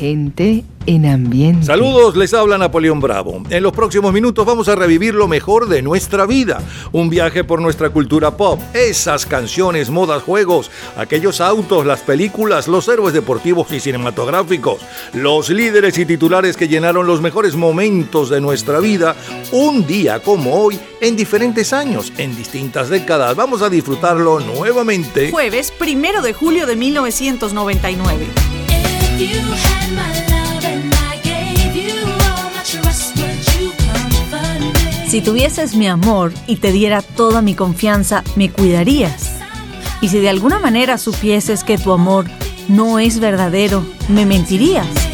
Gente en ambiente. Saludos, les habla Napoleón Bravo. En los próximos minutos vamos a revivir lo mejor de nuestra vida. Un viaje por nuestra cultura pop. Esas canciones, modas, juegos, aquellos autos, las películas, los héroes deportivos y cinematográficos, los líderes y titulares que llenaron los mejores momentos de nuestra vida un día como hoy en diferentes años, en distintas décadas. Vamos a disfrutarlo nuevamente. Jueves primero de julio de 1999. Si tuvieses mi amor y te diera toda mi confianza, me cuidarías. Y si de alguna manera supieses que tu amor no es verdadero, me mentirías.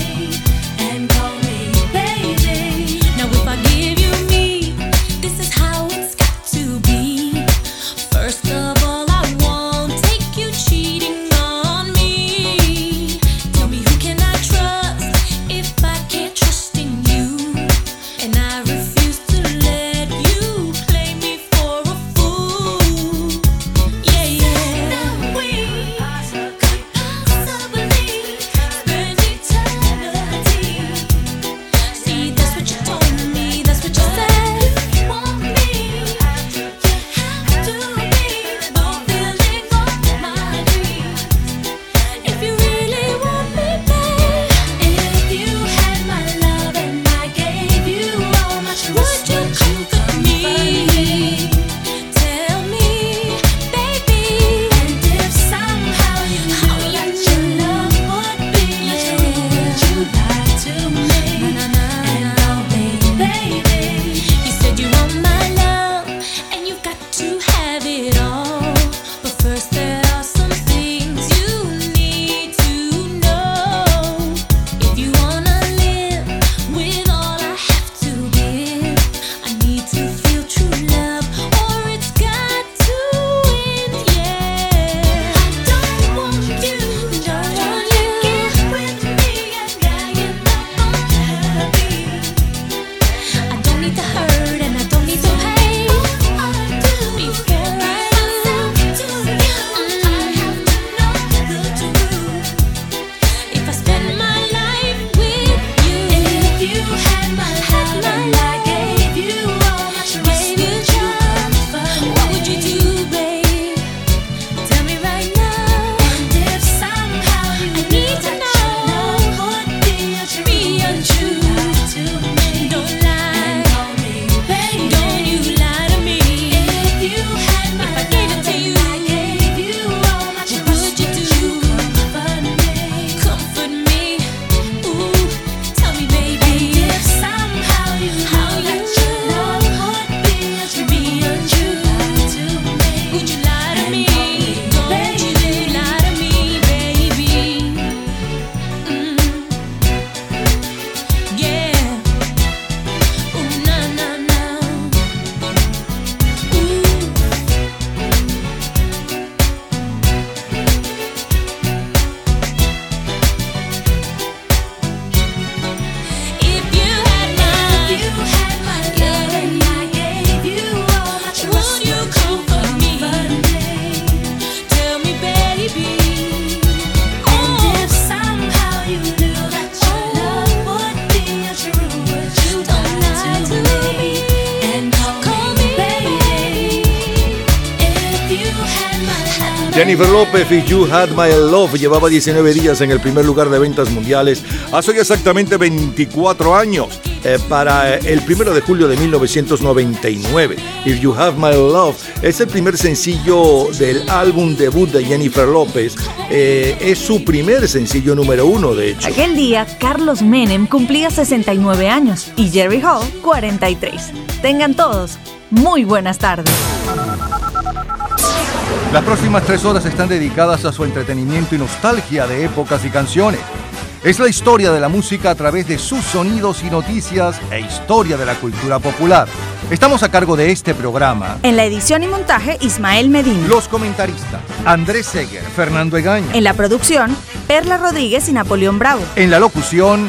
Had My Love llevaba 19 días en el primer lugar de ventas mundiales hace exactamente 24 años. Eh, para el primero de julio de 1999. If You Have My Love es el primer sencillo del álbum debut de Jennifer López. Eh, es su primer sencillo número uno, de hecho. Aquel día, Carlos Menem cumplía 69 años y Jerry Hall 43. Tengan todos muy buenas tardes. Las próximas tres horas están dedicadas a su entretenimiento y nostalgia de épocas y canciones. Es la historia de la música a través de sus sonidos y noticias e historia de la cultura popular. Estamos a cargo de este programa. En la edición y montaje, Ismael Medina. Los comentaristas, Andrés Seger, Fernando Egaña. En la producción, Perla Rodríguez y Napoleón Bravo. En la locución,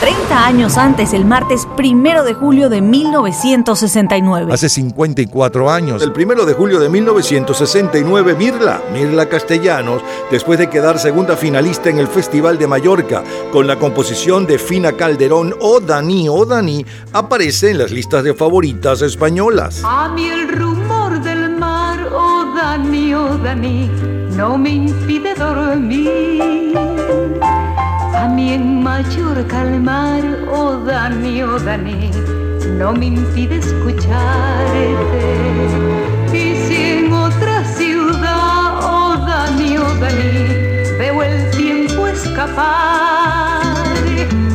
30 años antes, el martes primero de julio de 1969. Hace 54 años, el primero de julio de 1969, Mirla, Mirla Castellanos, después de quedar segunda finalista en el Festival de Mallorca con la composición de Fina Calderón O Dani O Dani, aparece en las listas de favoritas españolas. A mí el rumor del mar, oh Dani, oh Dani, no me impide dormir a mí en mayor calmar, oh Dani, oh Dani, no me impide escucharte. Y si en otra ciudad, oh Dani, oh Dani, veo el tiempo escapar,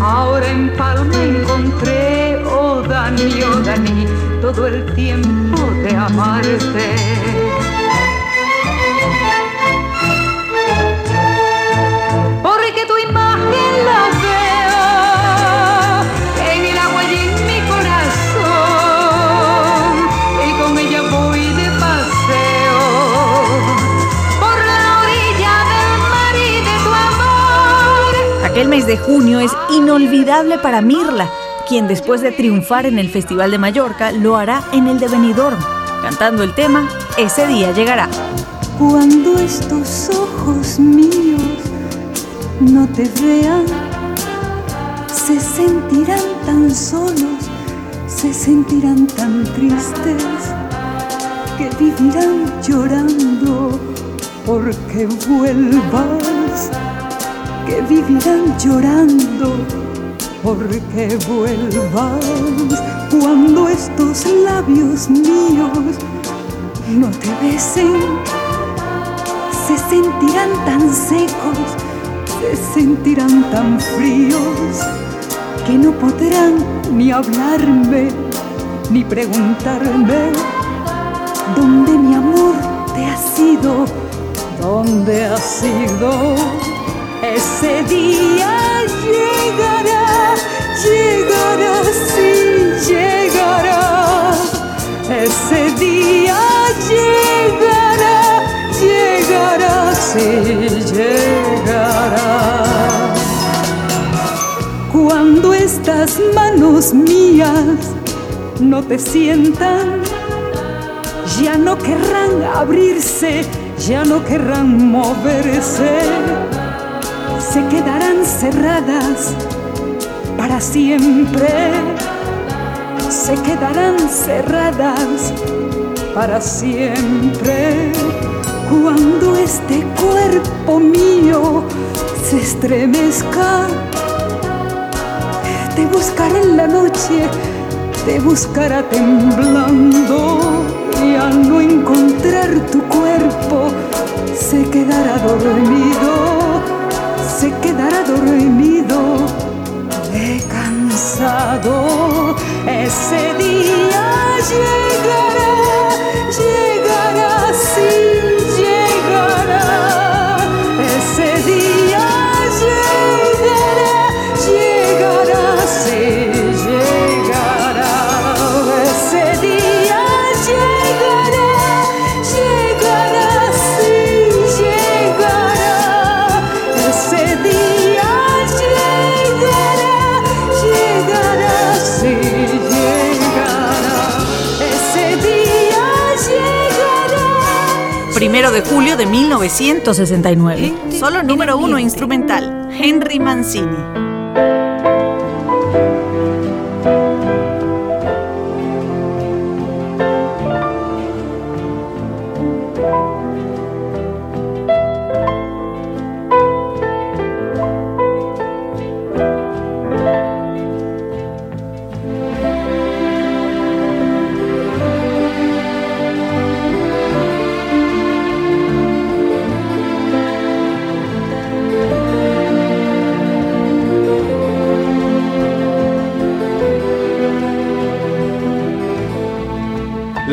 ahora en Palma encontré, oh Dani, oh Dani, todo el tiempo de amarte. El mes de junio es inolvidable para Mirla, quien después de triunfar en el Festival de Mallorca lo hará en el de Benidorm, cantando el tema Ese día llegará. Cuando estos ojos míos no te vean, se sentirán tan solos, se sentirán tan tristes, que vivirán llorando porque vuelvas que vivirán llorando porque vuelvas cuando estos labios míos no te besen. Se sentirán tan secos, se sentirán tan fríos que no podrán ni hablarme ni preguntarme dónde mi amor te ha sido, dónde ha sido ese día llegará, llegará, sí, llegará. Ese día llegará, llegará, sí, llegará. Estas manos mías no te sientan, ya no querrán abrirse, ya no querrán moverse se quedarán cerradas para siempre. Se quedarán cerradas para siempre. Cuando este cuerpo mío se estremezca, te buscaré en la noche, te buscará temblando y al no encontrar tu cuerpo se quedará dormido se quedará dormido, he cansado. Ese día llegará, llegará, sí, de julio de 1969. Solo número uno instrumental. Henry Mancini.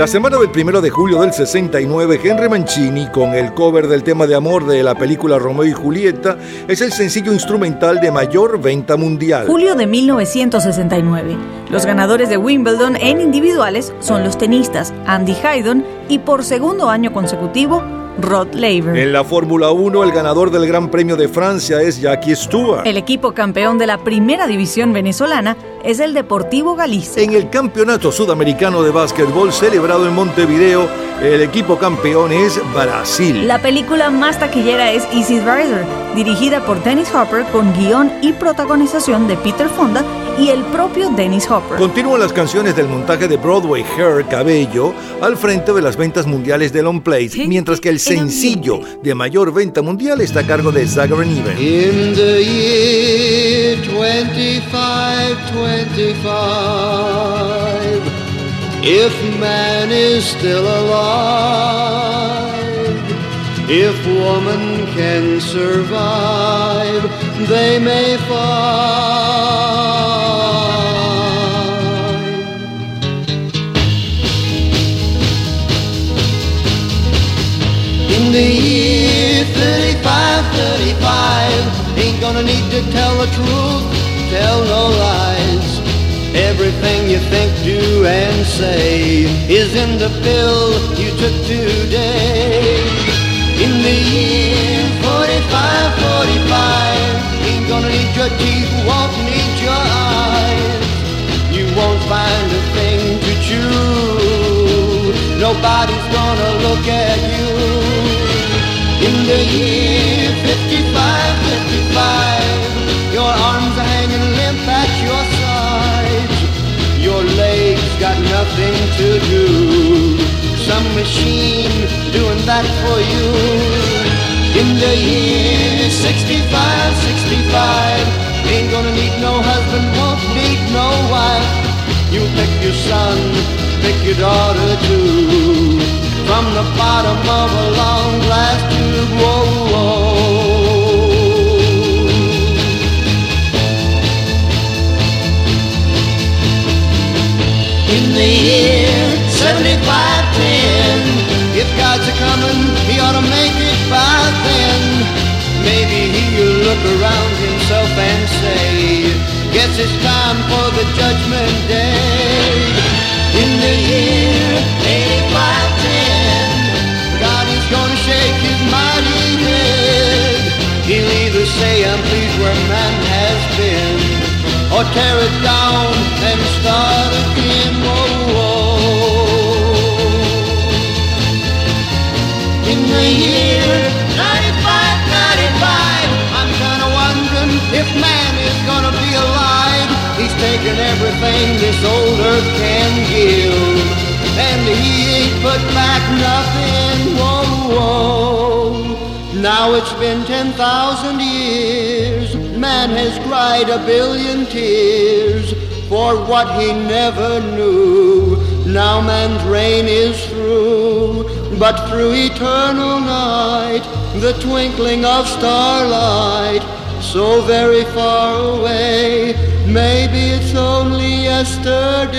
La semana del 1 de julio del 69, Henry Mancini, con el cover del tema de amor de la película Romeo y Julieta, es el sencillo instrumental de mayor venta mundial. Julio de 1969. Los ganadores de Wimbledon en individuales son los tenistas Andy Haydon y por segundo año consecutivo Rod Laver. En la Fórmula 1, el ganador del Gran Premio de Francia es Jackie Stewart. El equipo campeón de la primera división venezolana es el Deportivo Galicia. En el Campeonato Sudamericano de Básquetbol celebrado en Montevideo, el equipo campeón es Brasil. La película más taquillera es Easy Rider, dirigida por Dennis Hopper con guion y protagonización de Peter Fonda y el propio Dennis Hopper. Continúan las canciones del montaje de Broadway Hair Cabello al frente de las ventas mundiales de Long Play, mientras que el sencillo de mayor venta mundial está a cargo de Zachary Niven. 25, 25. If man is still alive, if woman can survive, they may find. In the year 35, 35 gonna need to tell the truth, tell no lies. Everything you think, do, and say is in the pill you took today. In the year 45, 45, ain't gonna need your teeth, won't need your eyes. You won't find a thing to chew. Nobody's gonna look at you. In the year 55, 55, your arms are hanging limp at your sides. Your legs got nothing to do. Some machine doing that for you. In the year 65, 65, ain't gonna need no husband, won't need no wife. You pick your son, pick your daughter too from the bottom of a long glass tube. Whoa, whoa. The year 7510, if God's a coming, he ought to make it by then. Maybe he'll look around himself and say, Guess it's time for the judgment day. In the year 8510, God is gonna shake his mighty head. He'll either say, I'm pleased where man has been, or tear it down and start In 95, 95, I'm kinda wondering if man is gonna be alive. He's taken everything this old earth can give, and he ain't put back nothing. Whoa, whoa. Now it's been 10,000 years. Man has cried a billion tears for what he never knew. Now man's reign is through, but through eternal night, the twinkling of starlight, so very far away, maybe it's only yesterday.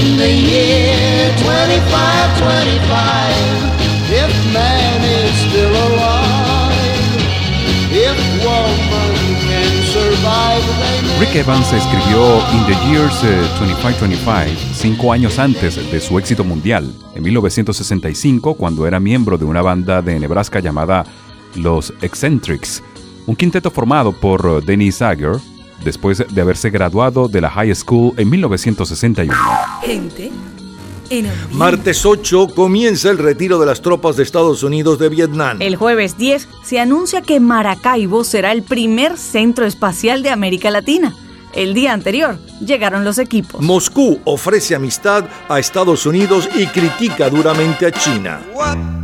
In the year 2525, if man is still alive, if woman can survive, Rick Evans escribió In the Years eh, 2525 cinco años antes de su éxito mundial, en 1965, cuando era miembro de una banda de Nebraska llamada Los Eccentrics, un quinteto formado por Dennis Sager, después de haberse graduado de la high school en 1961. Gente en. Martes 8 comienza el retiro de las tropas de Estados Unidos de Vietnam. El jueves 10 se anuncia que Maracaibo será el primer centro espacial de América Latina. El día anterior llegaron los equipos. Moscú ofrece amistad a Estados Unidos y critica duramente a China. What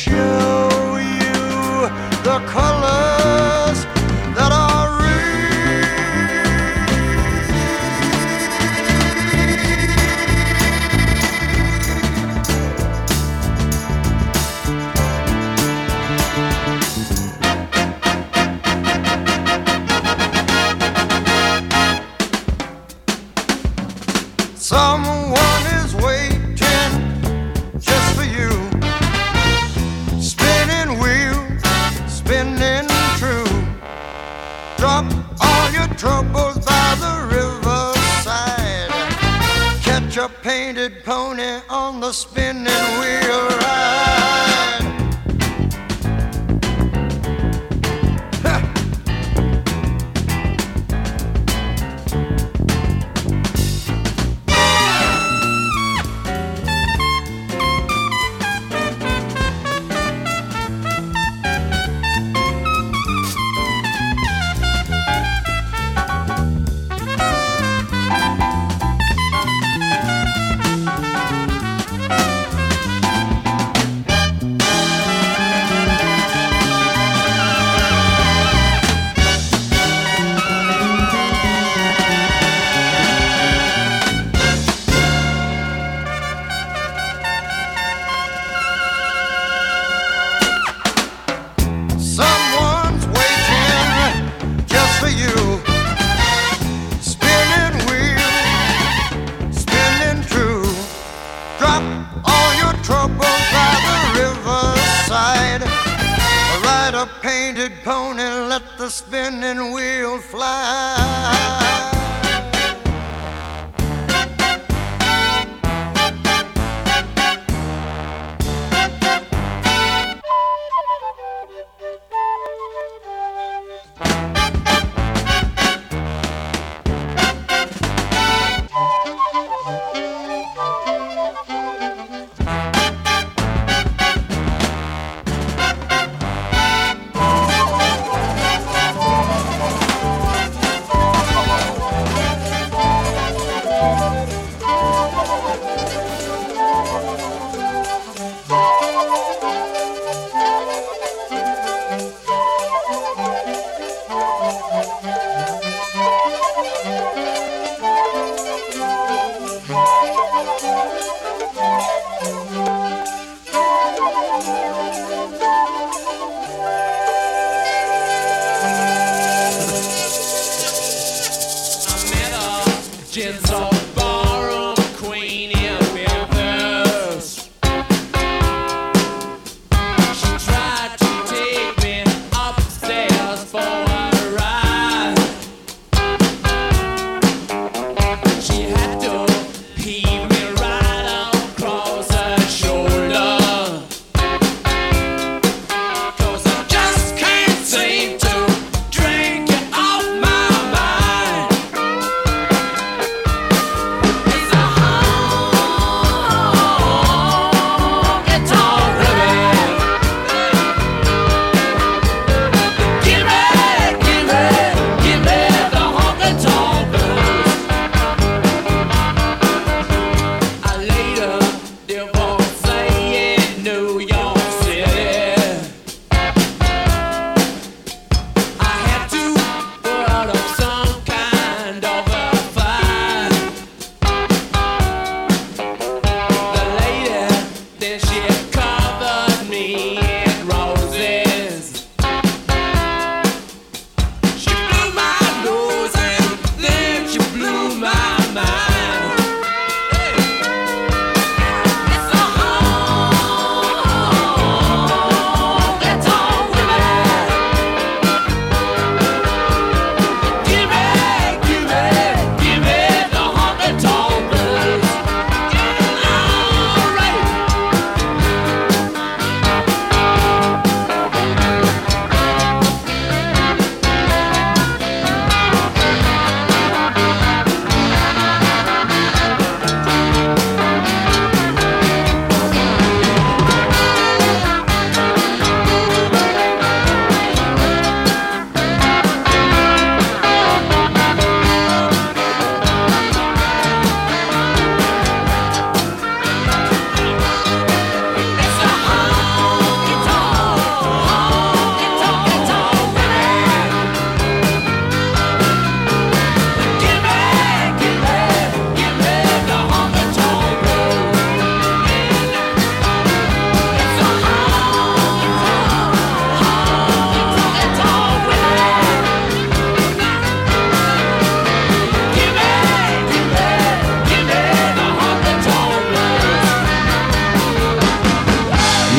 show you the color.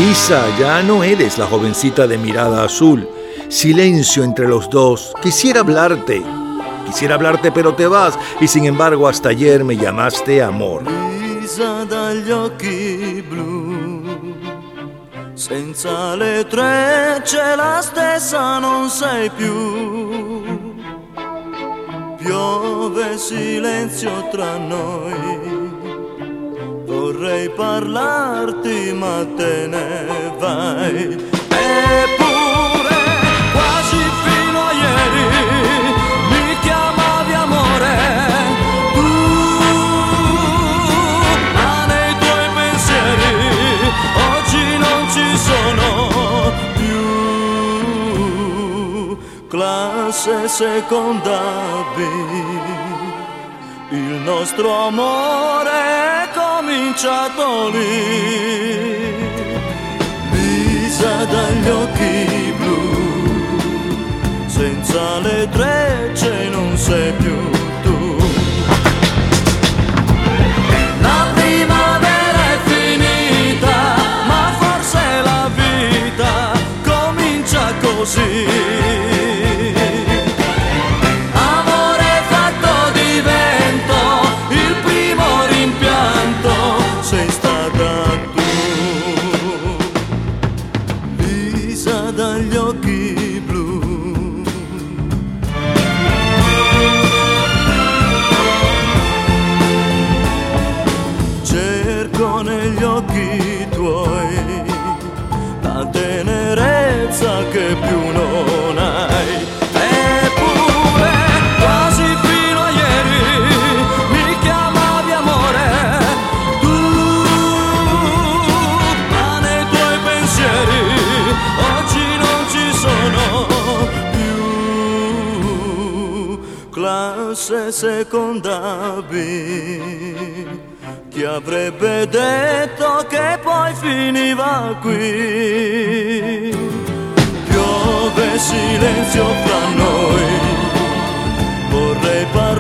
Lisa, ya no eres la jovencita de mirada azul. Silencio entre los dos. Quisiera hablarte. Quisiera hablarte pero te vas y sin embargo hasta ayer me llamaste amor. Lisa dagli occhi blu, senza le la stessa non sei più. Piove silenzio tra noi, vorrei parlarti ma te ne vai. Eppure quasi fino a ieri mi chiamavi amore. Tu, ma nei tuoi pensieri oggi non ci sono più. Classe seconda B, il nostro amore cominciato lì. Lisa dagli occhi blu, senza le trecce non sei più tu. La primavera è finita, ma forse la vita comincia così. Avrebbe detto che poi finiva qui? Piove silenzio fra noi, vorrei parlarti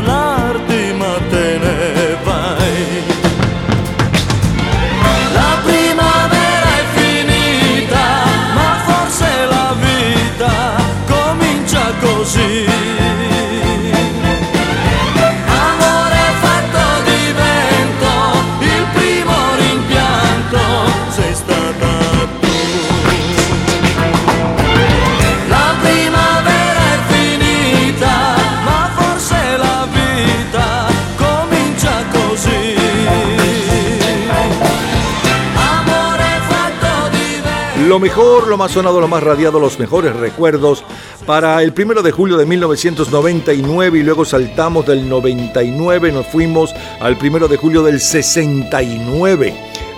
Lo mejor, lo más sonado, lo más radiado, los mejores recuerdos para el primero de julio de 1999 y luego saltamos del 99, nos fuimos al primero de julio del 69,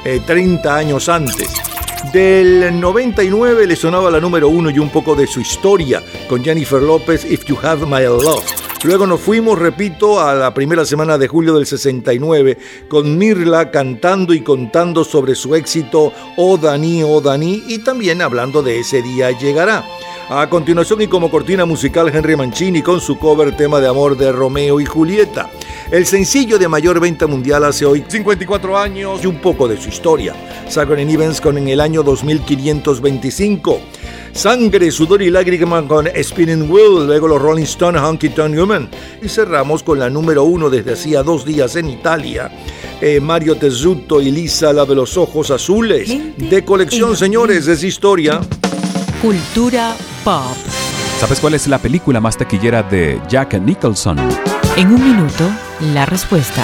eh, 30 años antes. Del 99 le sonaba la número uno y un poco de su historia con Jennifer López, If You Have My Love. Luego nos fuimos, repito, a la primera semana de julio del 69 con Mirla cantando y contando sobre su éxito Oh Dani, Oh Dani y también hablando de ese día llegará. A continuación y como cortina musical Henry Mancini con su cover tema de amor de Romeo y Julieta. El sencillo de mayor venta mundial hace hoy 54 años y un poco de su historia. Sagan Evans con en el año 2525. Sangre, sudor y lágrima con Spinning Wheel, luego los Rolling Stones, Honky Tonk Human. Y cerramos con la número uno desde hacía dos días en Italia. eh, Mario Tezuto y Lisa, la de los ojos azules. De colección, señores, es historia. Cultura pop. ¿Sabes cuál es la película más taquillera de Jack Nicholson? En un minuto, la respuesta.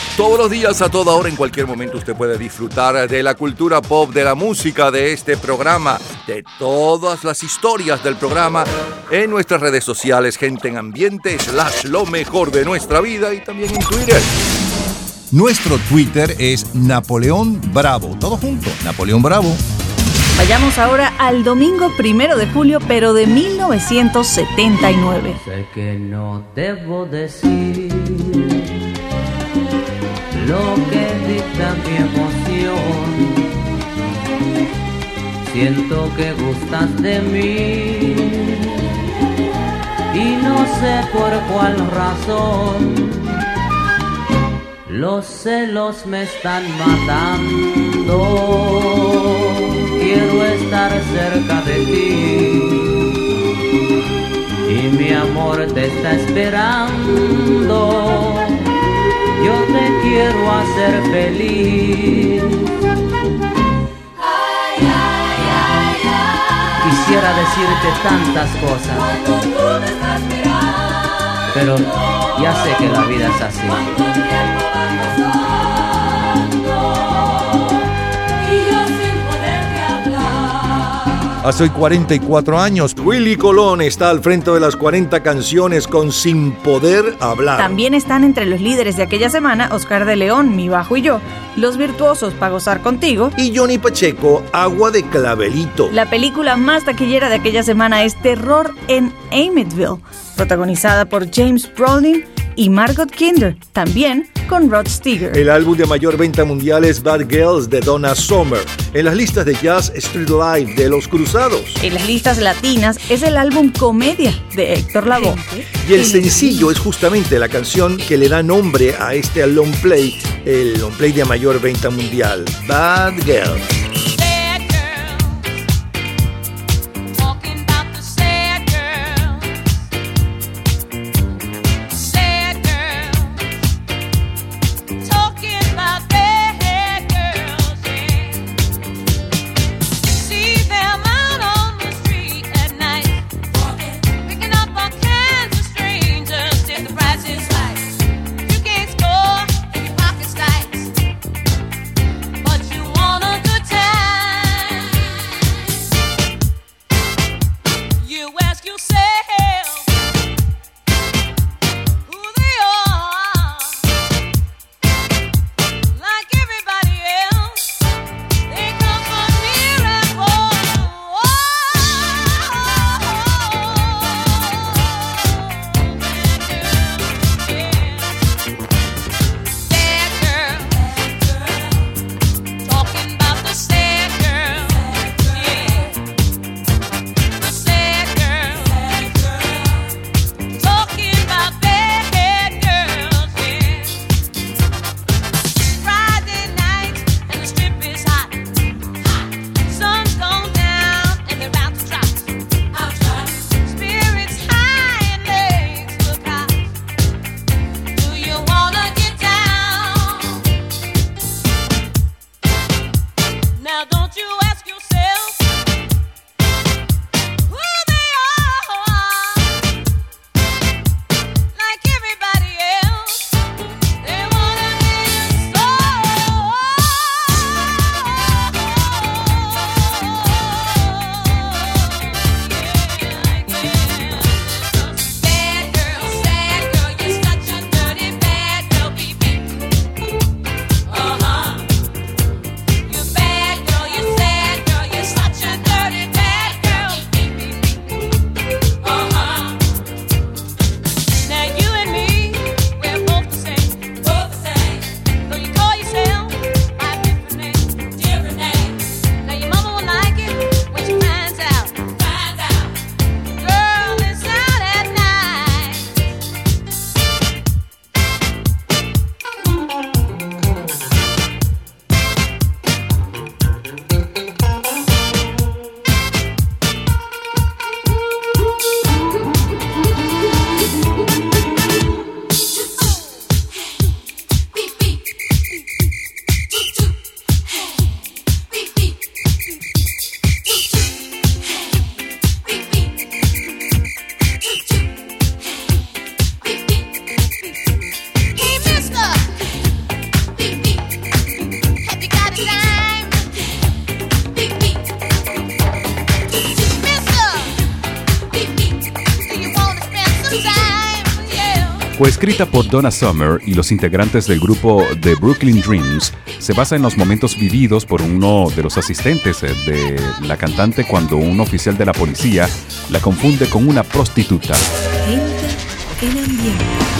Todos los días, a toda hora, en cualquier momento, usted puede disfrutar de la cultura pop, de la música, de este programa, de todas las historias del programa en nuestras redes sociales, gente en ambiente, slash lo mejor de nuestra vida y también en Twitter. Nuestro Twitter es Napoleón Bravo. Todo junto, Napoleón Bravo. Vayamos ahora al domingo primero de julio, pero de 1979. Sé que no debo decir lo que dicta mi emoción. Siento que gustas de mí y no sé por cuál razón. Los celos me están matando. Quiero estar cerca de ti y mi amor te está esperando. Yo te quiero hacer feliz. Quisiera decirte tantas cosas, pero ya sé que la vida es así. Hace hoy 44 años, Willy Colón está al frente de las 40 canciones con Sin Poder Hablar. También están entre los líderes de aquella semana Oscar de León, Mi Bajo y yo, Los Virtuosos para Gozar Contigo. Y Johnny Pacheco, Agua de Clavelito. La película más taquillera de aquella semana es Terror en Amityville, protagonizada por James Brolin y Margot Kinder, también con Rod Steiger. El álbum de mayor venta mundial es Bad Girls de Donna Summer. En las listas de jazz, Street Life de Los Cruzados. En las listas latinas es el álbum Comedia de Héctor Lavoe. Y el sencillo es justamente la canción que le da nombre a este long play, el long play de mayor venta mundial, Bad Girl. Donna Summer y los integrantes del grupo The Brooklyn Dreams. Se basa en los momentos vividos por uno de los asistentes de la cantante cuando un oficial de la policía la confunde con una prostituta. Ambiente.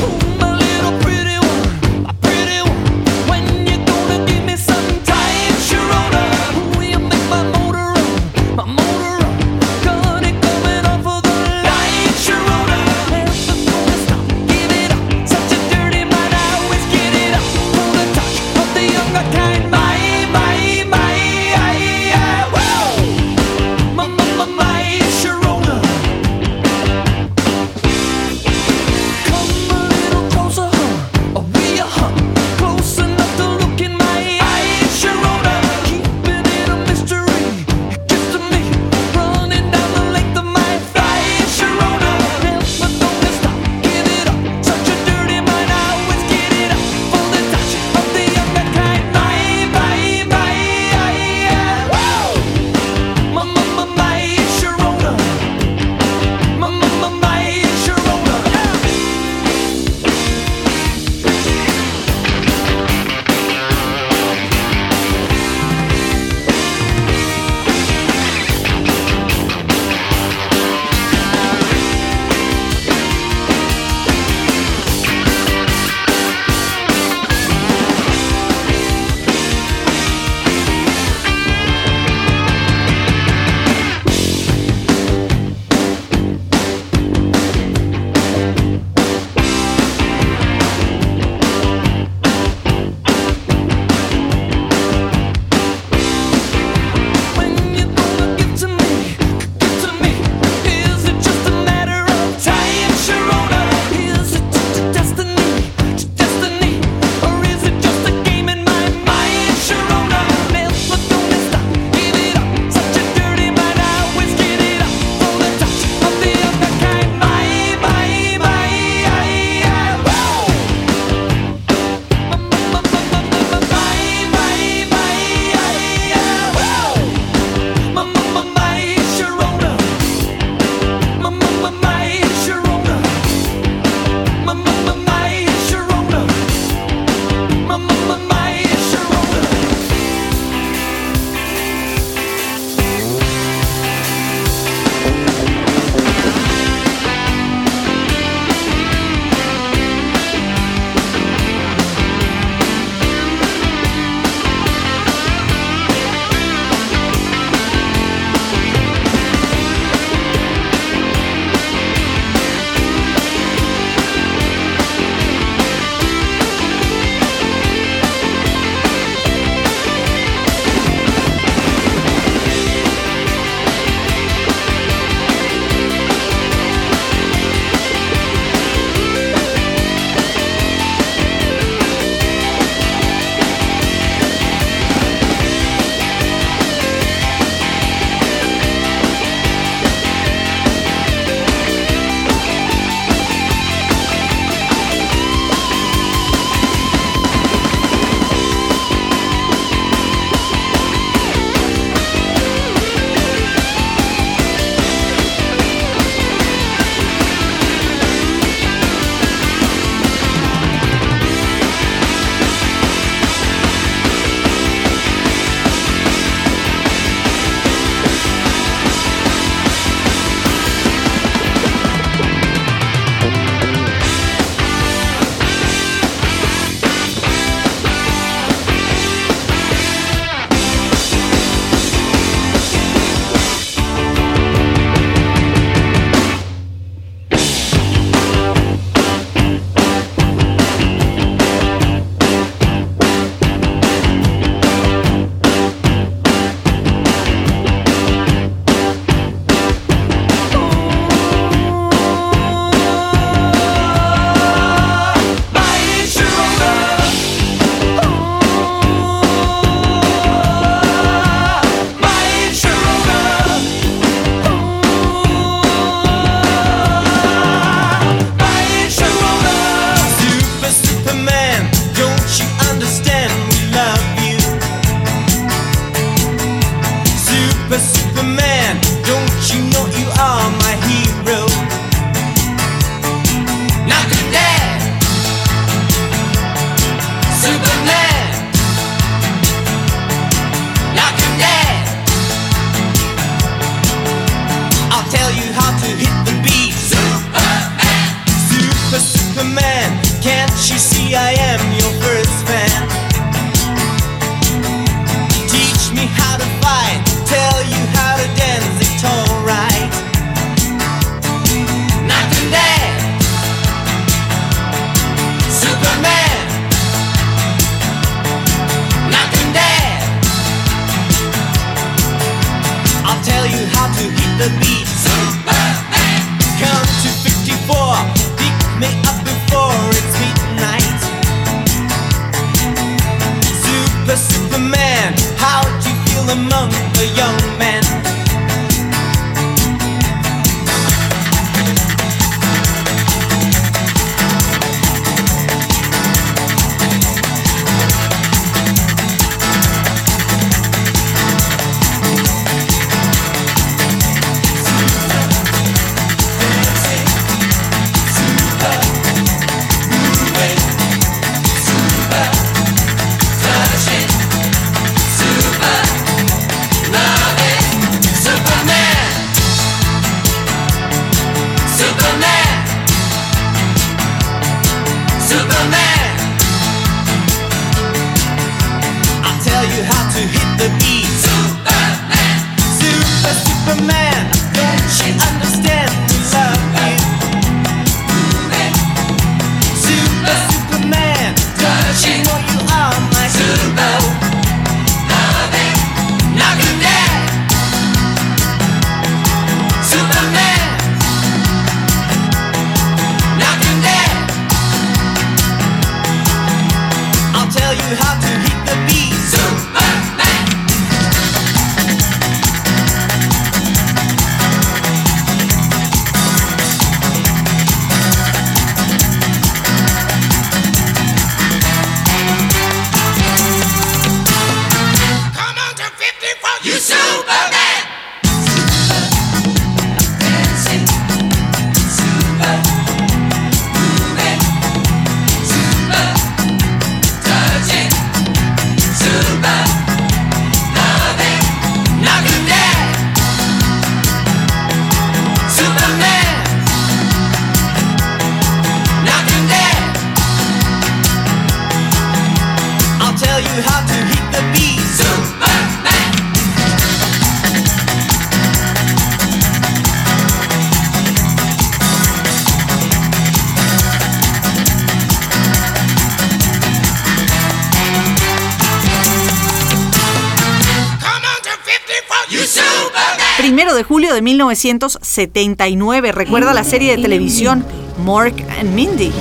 1979. Recuerda la serie de televisión Mork and Mindy.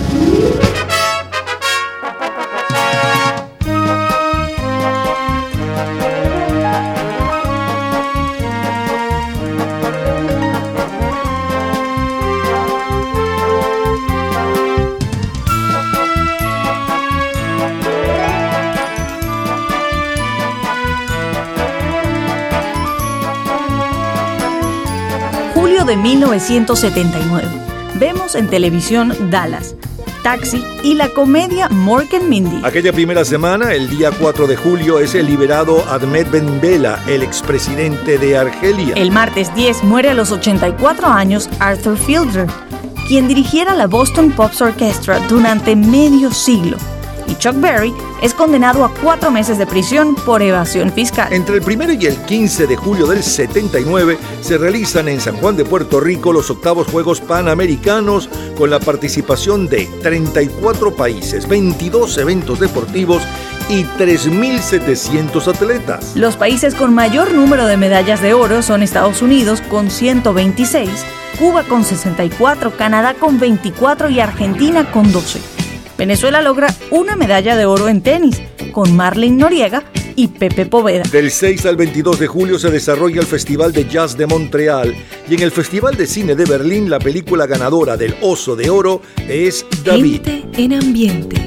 1979. Vemos en televisión Dallas, Taxi y la comedia Mork and Mindy. Aquella primera semana, el día 4 de julio, es el liberado Ahmed Ben Bella, el expresidente de Argelia. El martes 10 muere a los 84 años Arthur Fielder, quien dirigiera la Boston Pops Orchestra durante medio siglo. Y Chuck Berry es condenado a cuatro meses de prisión por evasión fiscal. Entre el 1 y el 15 de julio del 79 se realizan en San Juan de Puerto Rico los octavos Juegos Panamericanos con la participación de 34 países, 22 eventos deportivos y 3.700 atletas. Los países con mayor número de medallas de oro son Estados Unidos con 126, Cuba con 64, Canadá con 24 y Argentina con 12. Venezuela logra una medalla de oro en tenis con Marlene Noriega y Pepe Poveda. Del 6 al 22 de julio se desarrolla el Festival de Jazz de Montreal y en el Festival de Cine de Berlín la película ganadora del Oso de Oro es David. Gente en ambiente.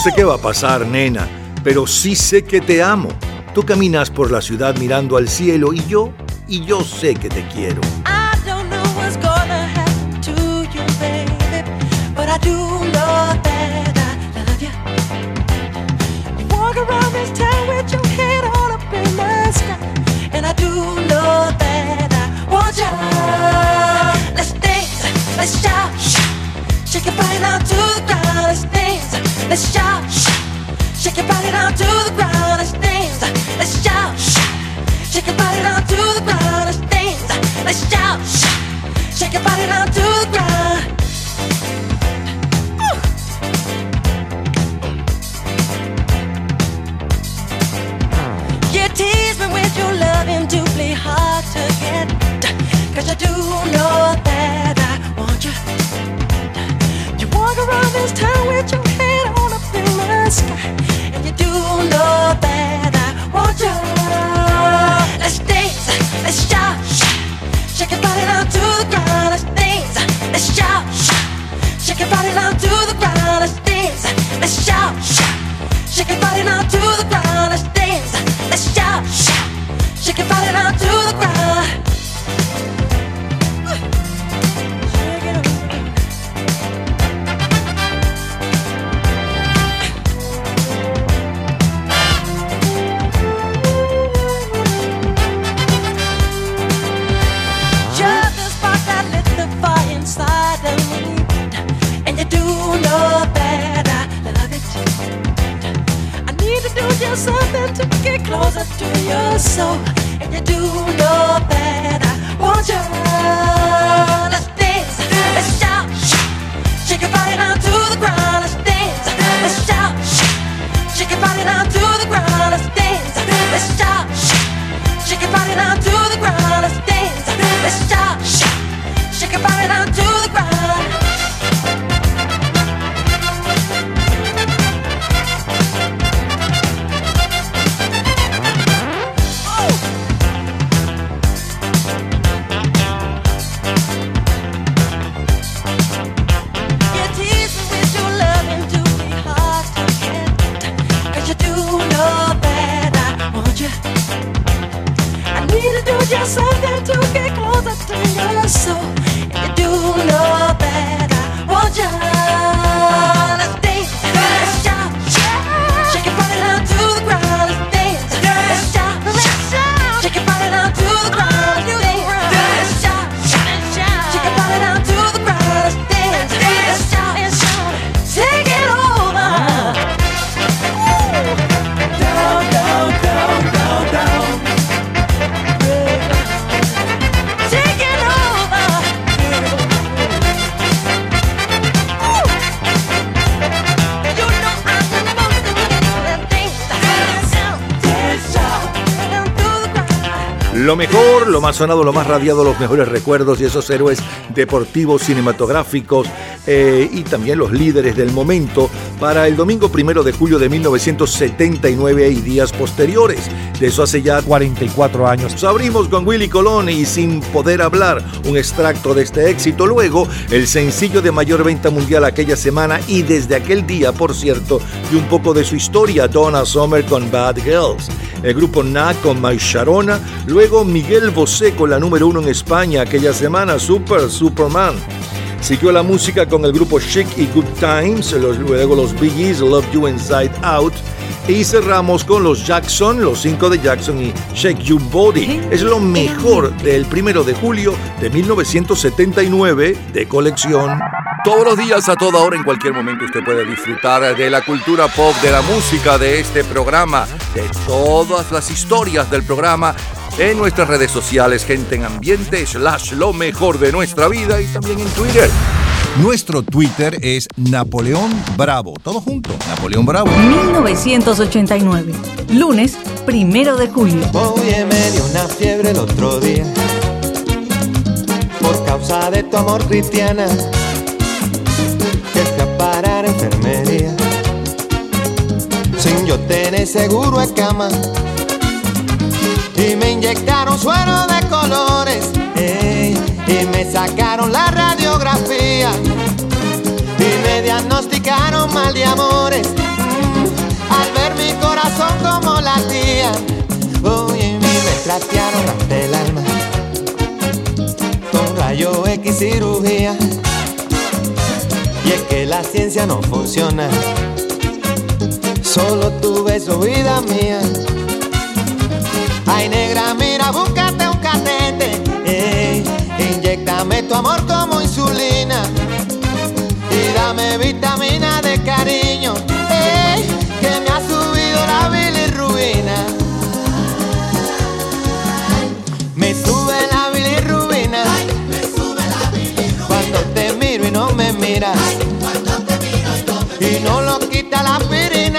Sé qué va a pasar, nena, pero sí sé que te amo. Tú caminas por la ciudad mirando al cielo y yo, y yo sé que te quiero. Let's shout, shake to the let's shout, shake your body down to the ground. Lo más sonado, lo más radiado, los mejores recuerdos y esos héroes deportivos, cinematográficos eh, y también los líderes del momento para el domingo primero de julio de 1979 y días posteriores. De eso hace ya 44 años. Abrimos con Willy Colón y Sin Poder Hablar, un extracto de este éxito. Luego, el sencillo de mayor venta mundial aquella semana y desde aquel día, por cierto, y un poco de su historia, Donna Summer con Bad Girls. El grupo Na con. Luego, Miguel Bosé con la número uno en España aquella semana, Super Superman. Siguió la música con el grupo Chic y Good Times, los- luego los Bee Love You Inside Out. Y cerramos con los Jackson, los cinco de Jackson y Shake Your Body. Es lo mejor del primero de julio de 1979 de colección. Todos los días, a toda hora, en cualquier momento, usted puede disfrutar de la cultura pop, de la música, de este programa, de todas las historias del programa en nuestras redes sociales, gente en ambiente, slash lo mejor de nuestra vida y también en Twitter. Nuestro Twitter es Napoleón Bravo. Todo junto, Napoleón Bravo. 1989, lunes primero de julio. Oye, me dio una fiebre el otro día por causa de tu amor cristiana. Que fui a parar a enfermería sin yo tener seguro de cama. Y me inyectaron suero de colores ey, y me sacaron la radiografía y me diagnosticaron mal de amores. corazón como latía. Oye, me trastearon hasta el alma con rayo X cirugía. Y es que la ciencia no funciona. Solo tu beso, vida mía. Ay, negra, mira, búscate un catete. Ey, inyectame tu amor como insulina. Y dame vitamina de cariño. Ey, que me ha subido la bilirrubina. Me sube la bilirrubina. Cuando te miro y no me miras. Y no lo quita la aspirina.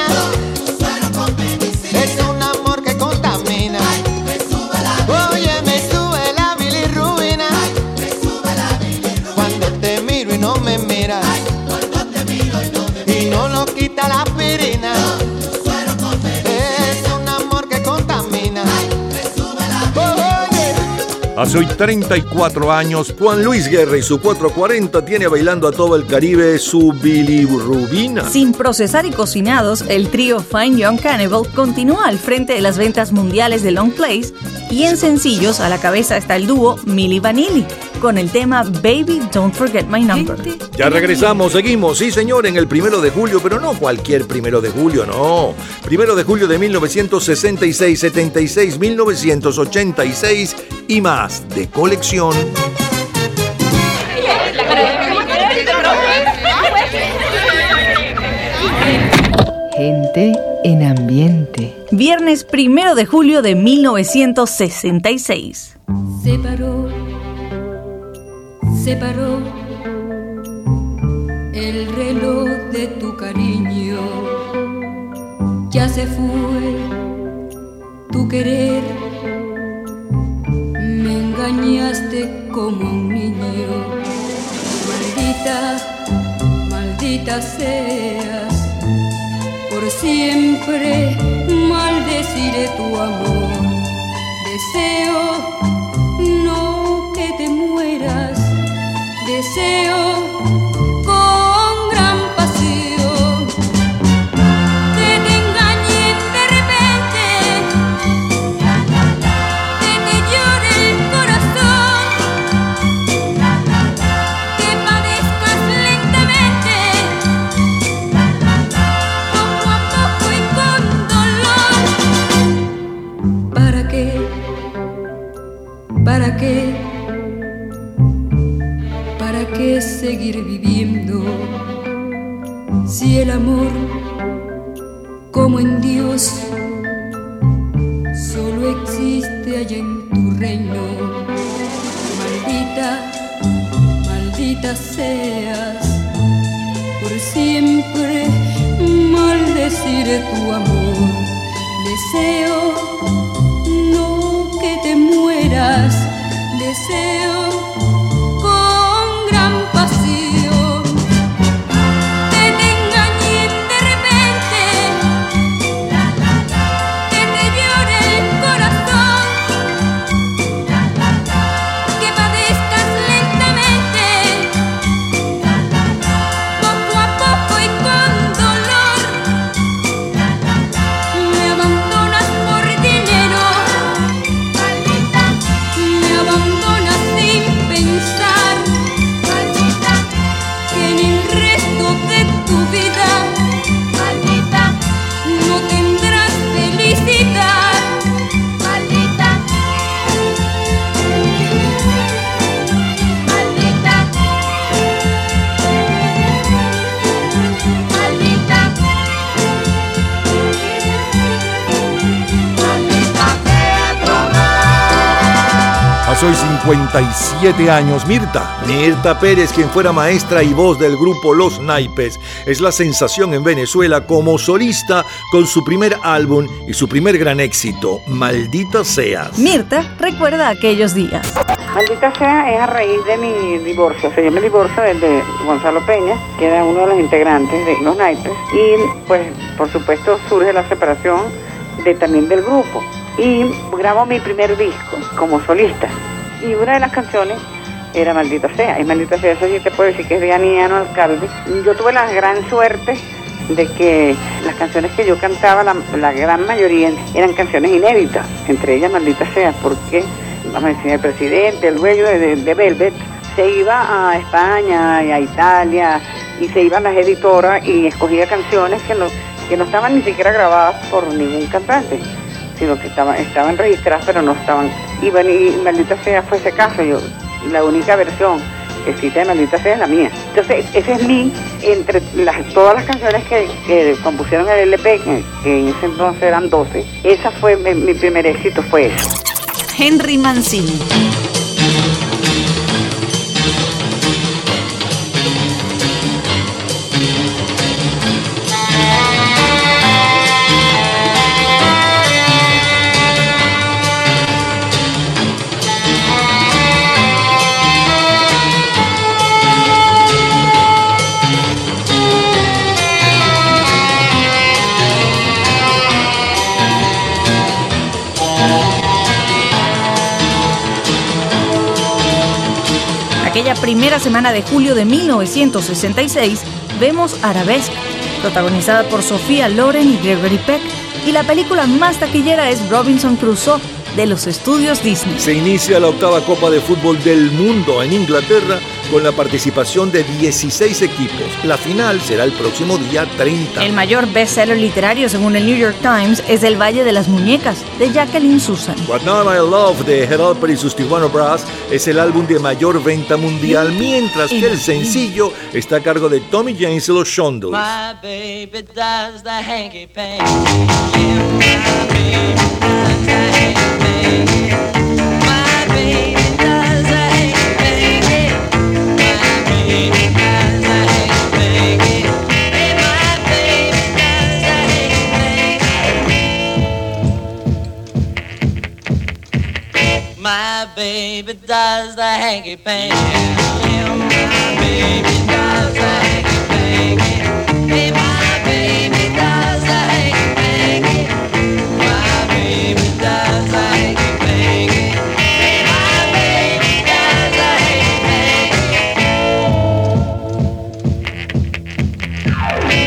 Hace hoy 34 años, Juan Luis Guerra y su 440 tiene bailando a todo el Caribe su bilirrubina. Sin procesar y cocinados, el trío Fine Young Cannibal continúa al frente de las ventas mundiales de long plays y en sencillos a la cabeza está el dúo Milli Vanilli con el tema Baby Don't Forget My Number. Ya regresamos, seguimos, sí señor, en el primero de julio, pero no cualquier primero de julio, no. Primero de julio de 1966, 76, 1986 y más de colección. Gente en ambiente. Viernes primero de julio de 1966. Se paró, se paró el reloj de tu cariño. Ya se fue tu querer. Engañaste como un niño. Maldita, maldita seas. Por siempre maldeciré tu amor. Deseo no que te mueras. Deseo el amor, como en Dios, solo existe allá en tu reino? Maldita, maldita seas, por siempre maldeciré tu amor. Deseo no que te mueras, deseo 57 años, Mirta. Mirta Pérez, quien fuera maestra y voz del grupo Los Naipes, es la sensación en Venezuela como solista con su primer álbum y su primer gran éxito, Maldita Seas. Mirta recuerda aquellos días. Maldita sea, es a raíz de mi divorcio. O sea, yo me divorcio desde Gonzalo Peña, que era uno de los integrantes de Los Naipes. Y pues, por supuesto, surge la separación de, también del grupo. Y grabo mi primer disco como solista. Y una de las canciones era Maldita sea. Y Maldita sea, eso sí te puedo decir que es de Aniano Alcalde. Yo tuve la gran suerte de que las canciones que yo cantaba, la, gran mayoría eran canciones inéditas, entre ellas Maldita Sea, porque, vamos a decir, el presidente, el dueño de, de- de Velvet, se iba a España y a Italia y se iban las editoras y escogía canciones que no, que no estaban ni siquiera grabadas por ningún cantante, sino que estaban, estaban registradas pero no estaban. Y, bueno, y Maldita Sea fue ese caso, yo, la única versión que existe de Maldita Sea es la mía. Entonces, ese es mi, entre todas las canciones que, que compusieron el LP, que, en ese entonces eran 12, esa fue mi, mi primer éxito, fue esa. Henry Mancini. Primera semana de julio de 1966 vemos Arabesque, protagonizada por Sofía Loren y Gregory Peck, y la película más taquillera es Robinson Crusoe de los estudios Disney. Se inicia la octava Copa de Fútbol del Mundo en Inglaterra con la participación de 16 equipos. La final será el próximo día 30. El mayor bestseller literario según el New York Times es El Valle de las Muñecas de Jacqueline Susan. What Now I Love de Head Alper y sus Tijuana Brass es el álbum de mayor venta mundial, mientras que el sencillo está a cargo de Tommy James y los Shondells. My baby does the hanky baby does the hanky panky. My baby does the hanky panky. My baby does the hanky panky. My baby does the hanky panky. My baby does the hanky panky.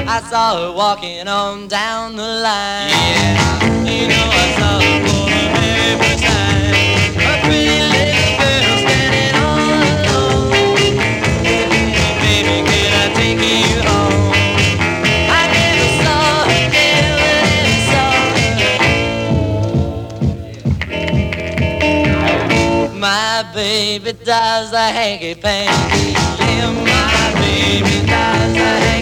I saw her walking on down the line. Yeah, you know I saw her for the very first time. Baby does the hanky panky. Yeah, my baby does the hanky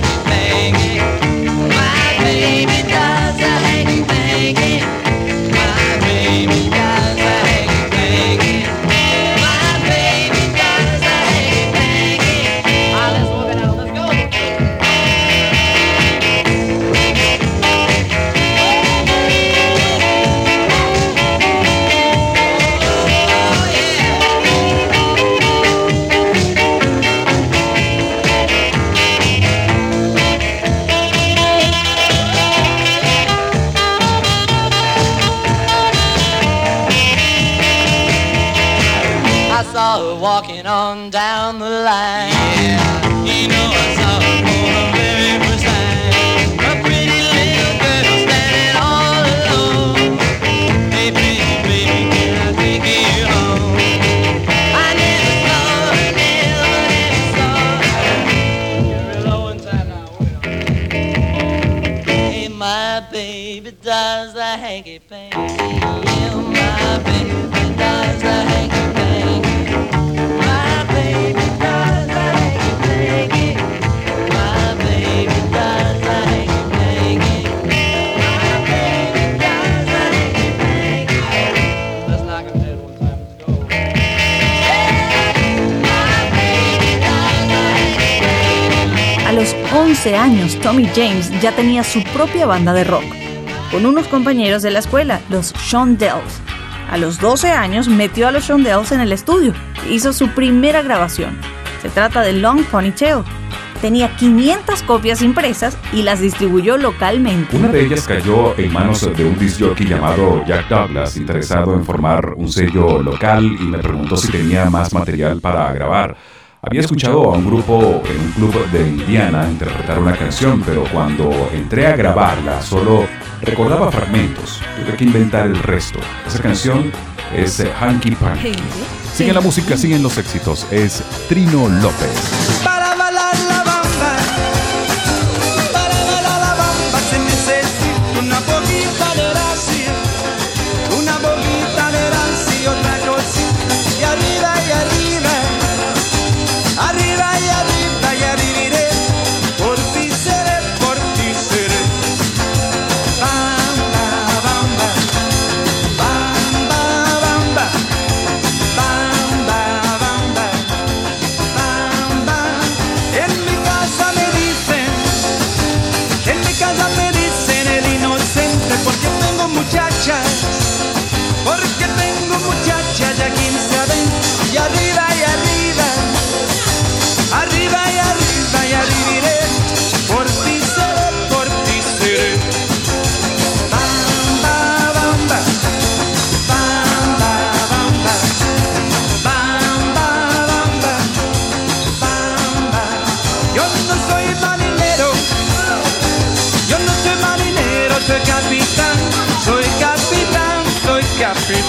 walking on down the line. 12 años, Tommy James ya tenía su propia banda de rock, con unos compañeros de la escuela, los Sean Shondells. A los 12 años metió a los Sean Shondells en el estudio e hizo su primera grabación. Se trata de Long Ponytail. Tenía 500 copias impresas y las distribuyó localmente. Una de ellas cayó en manos de un disc jockey llamado Jack Douglas, interesado en formar un sello local y me preguntó si tenía más material para grabar. Había escuchado a un grupo en un club de Indiana interpretar una canción, pero cuando entré a grabarla solo recordaba fragmentos. Tuve que inventar el resto. Esa canción es eh, Hanky Panky. Sigue la música, siguen los éxitos. Es Trino López.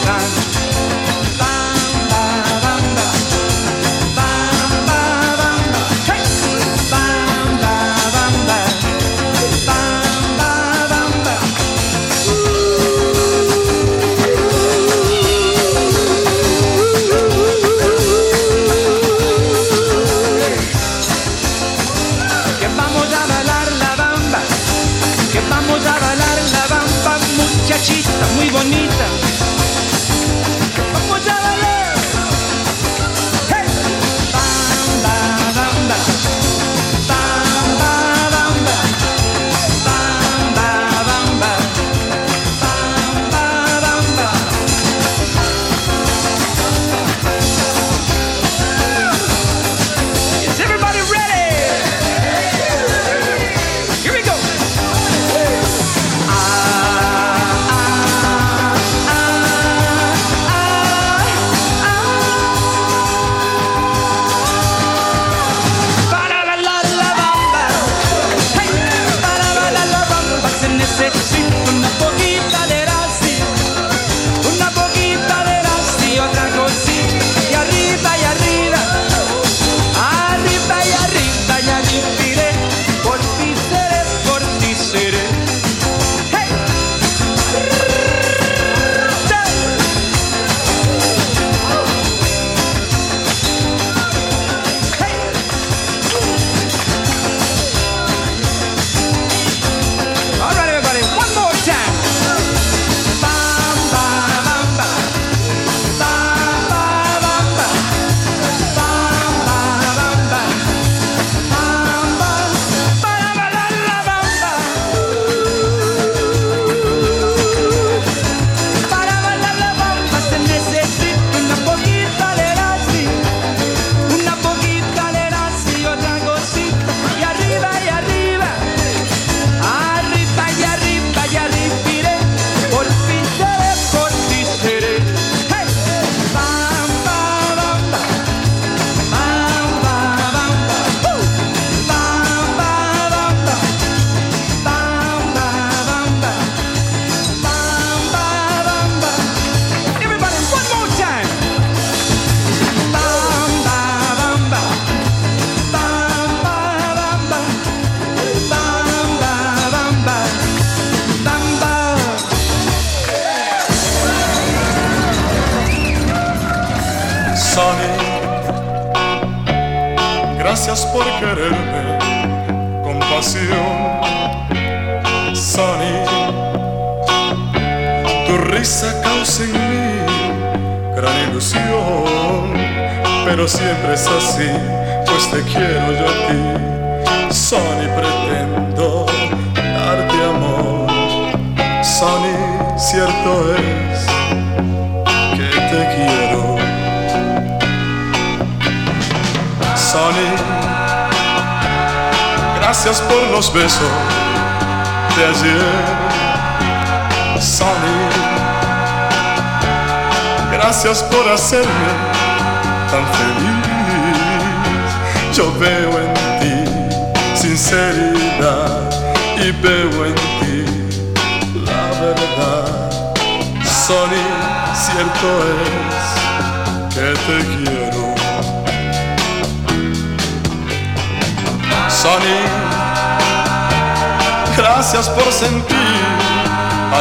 time.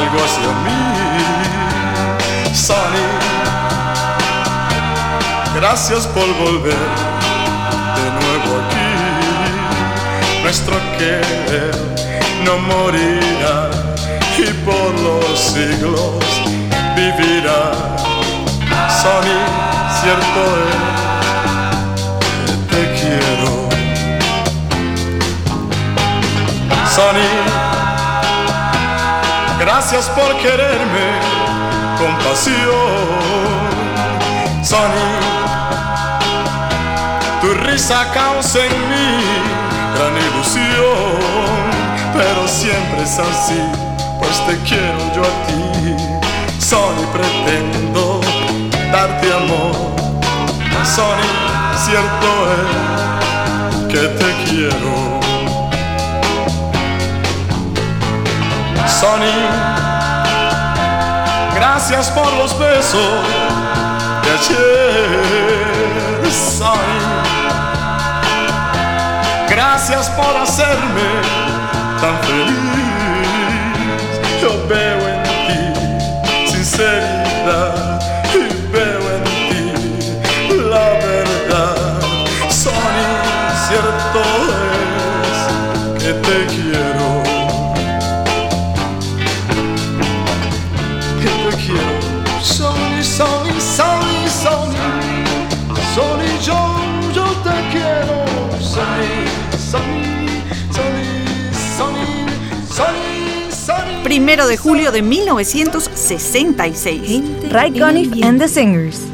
Algo hacia mí. Sonny, gracias por volver de nuevo aquí. Nuestro querer no morirá y por los siglos vivirá. Sonny, cierto es te quiero. Sonny, gracias por quererme con pasión. Sonny, tu risa causa en mí gran ilusión, pero siempre es así, pues te quiero yo a ti. Sonny, pretendo darte amor. Sonny, cierto es que te quiero. Sonny, gracias por los besos de ayer. Sonny, gracias por hacerme tan feliz. Yo veo en ti sinceridad Primero de julio de 1966. Ray Conniff and the Singers.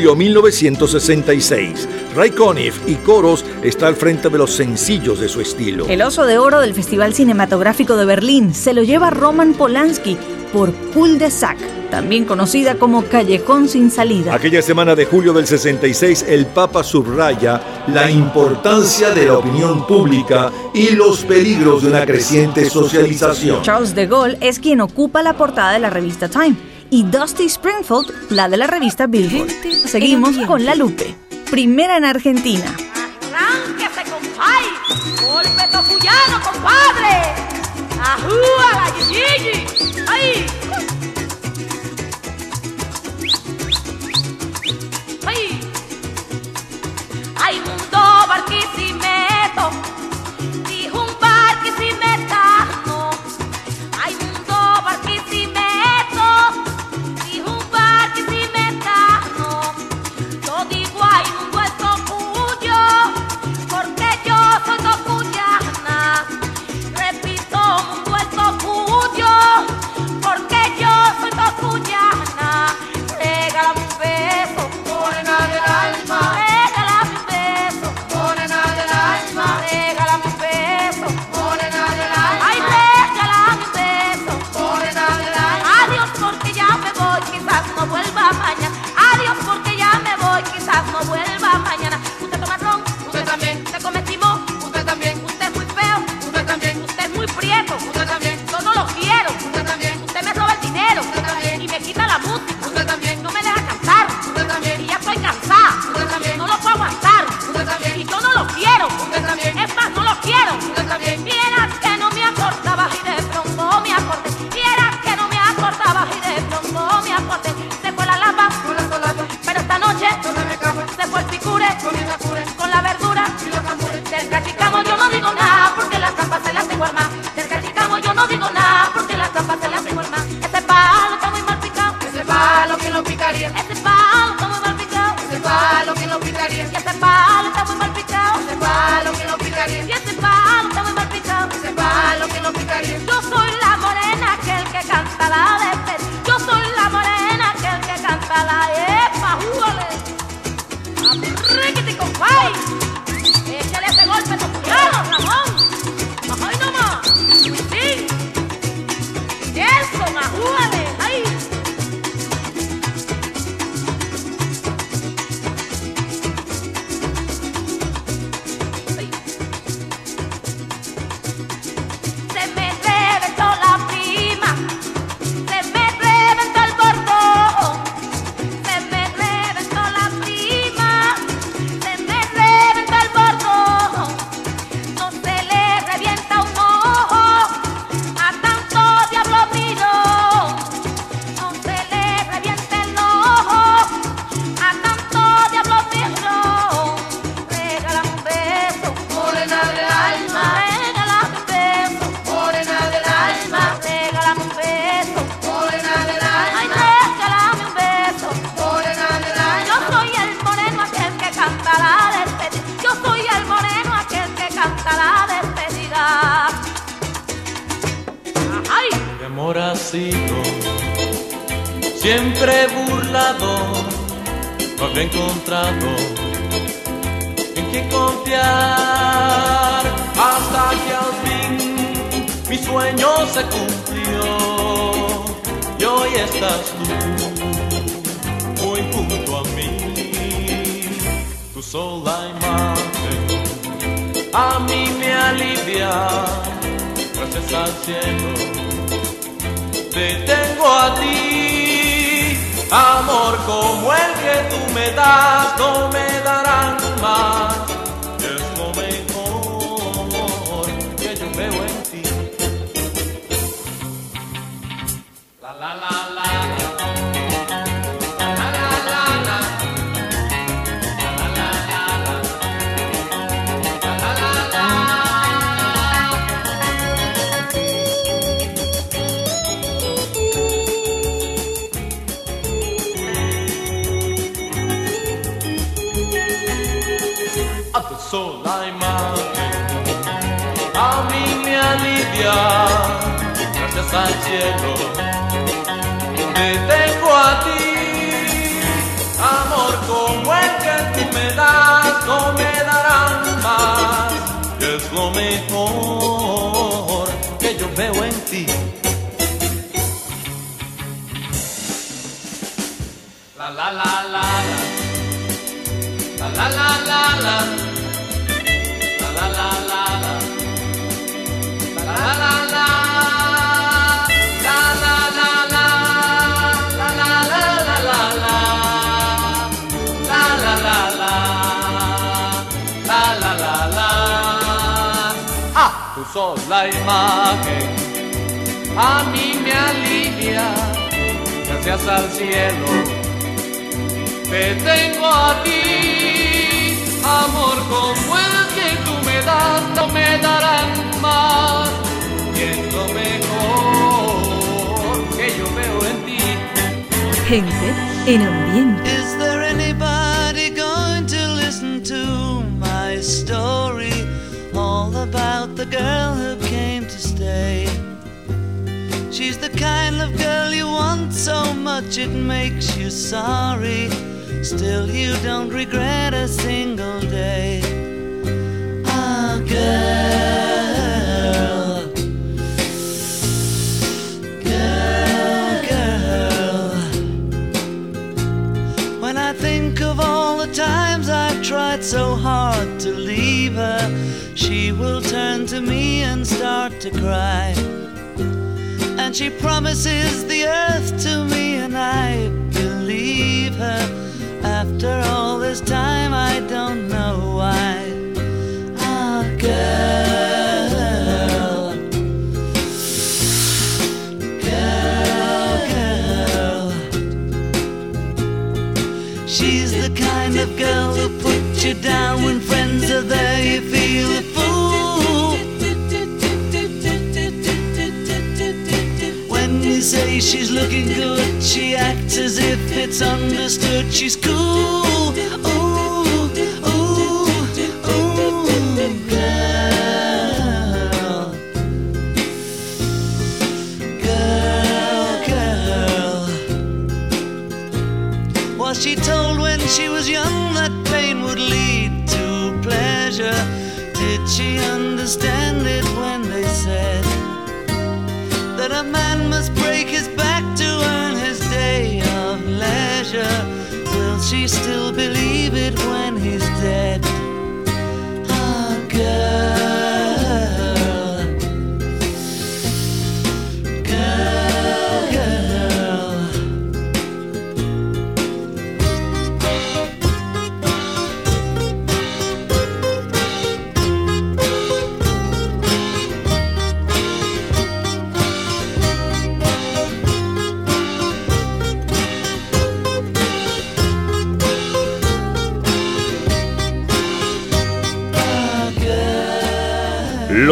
Julio 1966. Ray Conniff y Coros está al frente de los sencillos de su estilo. El oso de oro del Festival Cinematográfico de Berlín se lo lleva Roman Polanski por Cul de Sac, también conocida como Callejón sin salida. Aquella semana de julio del 66, el Papa subraya la importancia de la opinión pública y los peligros de una creciente socialización. Charles de Gaulle es quien ocupa la portada de la revista Time y Dusty Springfield la de la revista Billboard. Seguimos con La Lupe, primera en Argentina. ¡Arránquese, compay! ¡Golpe tocuyano, compadre! ¡Ajúa, la yiyiji! ¡Ay! ¡Ay!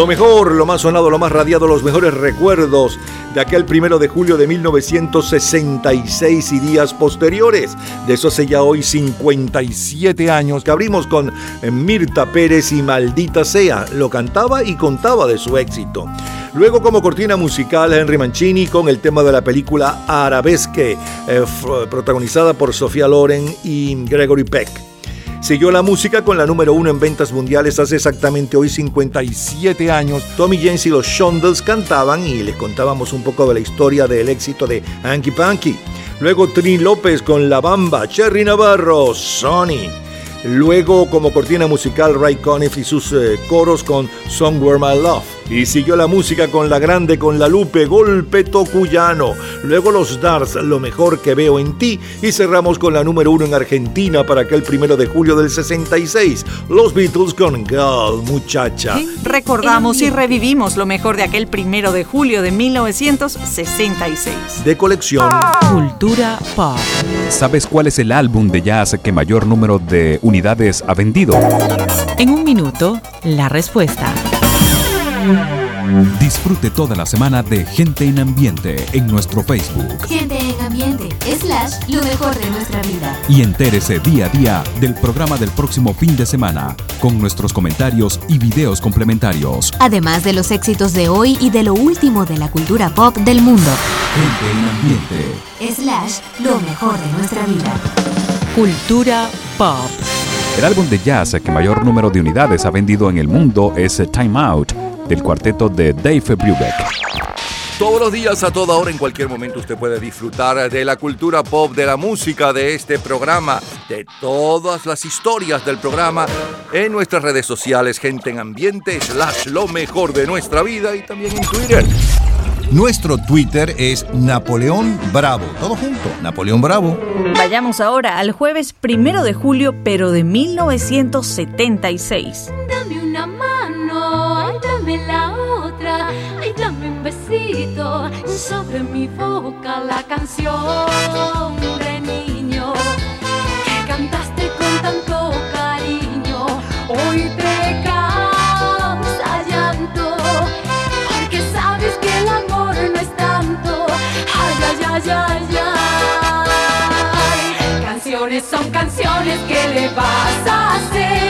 Mejor, lo más sonado, lo más radiado, los mejores recuerdos de aquel primero de julio de 1966 y días posteriores. De eso hace ya hoy 57 años que abrimos con Mirta Pérez y Maldita Sea. Lo cantaba y contaba de su éxito. Luego como cortina musical Henry Mancini con el tema de la película Arabesque, eh, protagonizada por Sofía Loren y Gregory Peck. Siguió la música con la número uno en ventas mundiales hace exactamente hoy 57 años. Tommy James y los Shondells cantaban y les contábamos un poco de la historia del éxito de Hanky Panky. Luego Trini López con La Bamba, Cherry Navarro, Sonny. Luego como cortina musical Ray Conniff y sus eh, coros con Somewhere My Love. Y siguió la música con La Grande, con La Lupe, Golpe Tocuyano. Luego los Dars, Lo Mejor que Veo en Ti. Y cerramos con la número uno en Argentina para aquel primero de julio del 66. Los Beatles con Girl, Muchacha. Recordamos y revivimos lo mejor de aquel primero de julio de 1966. De colección. Cultura pop. ¿Sabes cuál es el álbum de jazz que mayor número de unidades ha vendido? En un minuto, la respuesta. Disfrute toda la semana de Gente en Ambiente en nuestro Facebook Gente en ambiente, slash, lo mejor de nuestra vida. y entérese día a día del programa del próximo fin de semana con nuestros comentarios y videos complementarios. Además de los éxitos de hoy y de lo último de la cultura pop del mundo. Gente en Ambiente. Slash, lo mejor de nuestra vida. Cultura pop. El álbum de jazz que mayor número de unidades ha vendido en el mundo es Time Out del cuarteto de Dave Brubeck. Todos los días, a toda hora, en cualquier momento, usted puede disfrutar de la cultura pop, de la música, de este programa, de todas las historias del programa en nuestras redes sociales, gente en ambiente, slash lo mejor de nuestra vida y también en Twitter. Nuestro Twitter es Napoleón Bravo. Todo junto, Napoleón Bravo. Vayamos ahora al jueves primero de julio, pero de 1976. Dame una mano, dame la otra, ay, dame un besito sobre mi boca la canción de niño que cantaste con tanto cariño. Hoy te causa llanto porque sabes que el amor no es tanto. Ay, ay, ay, ay, ay. Canciones son canciones que le vas a hacer.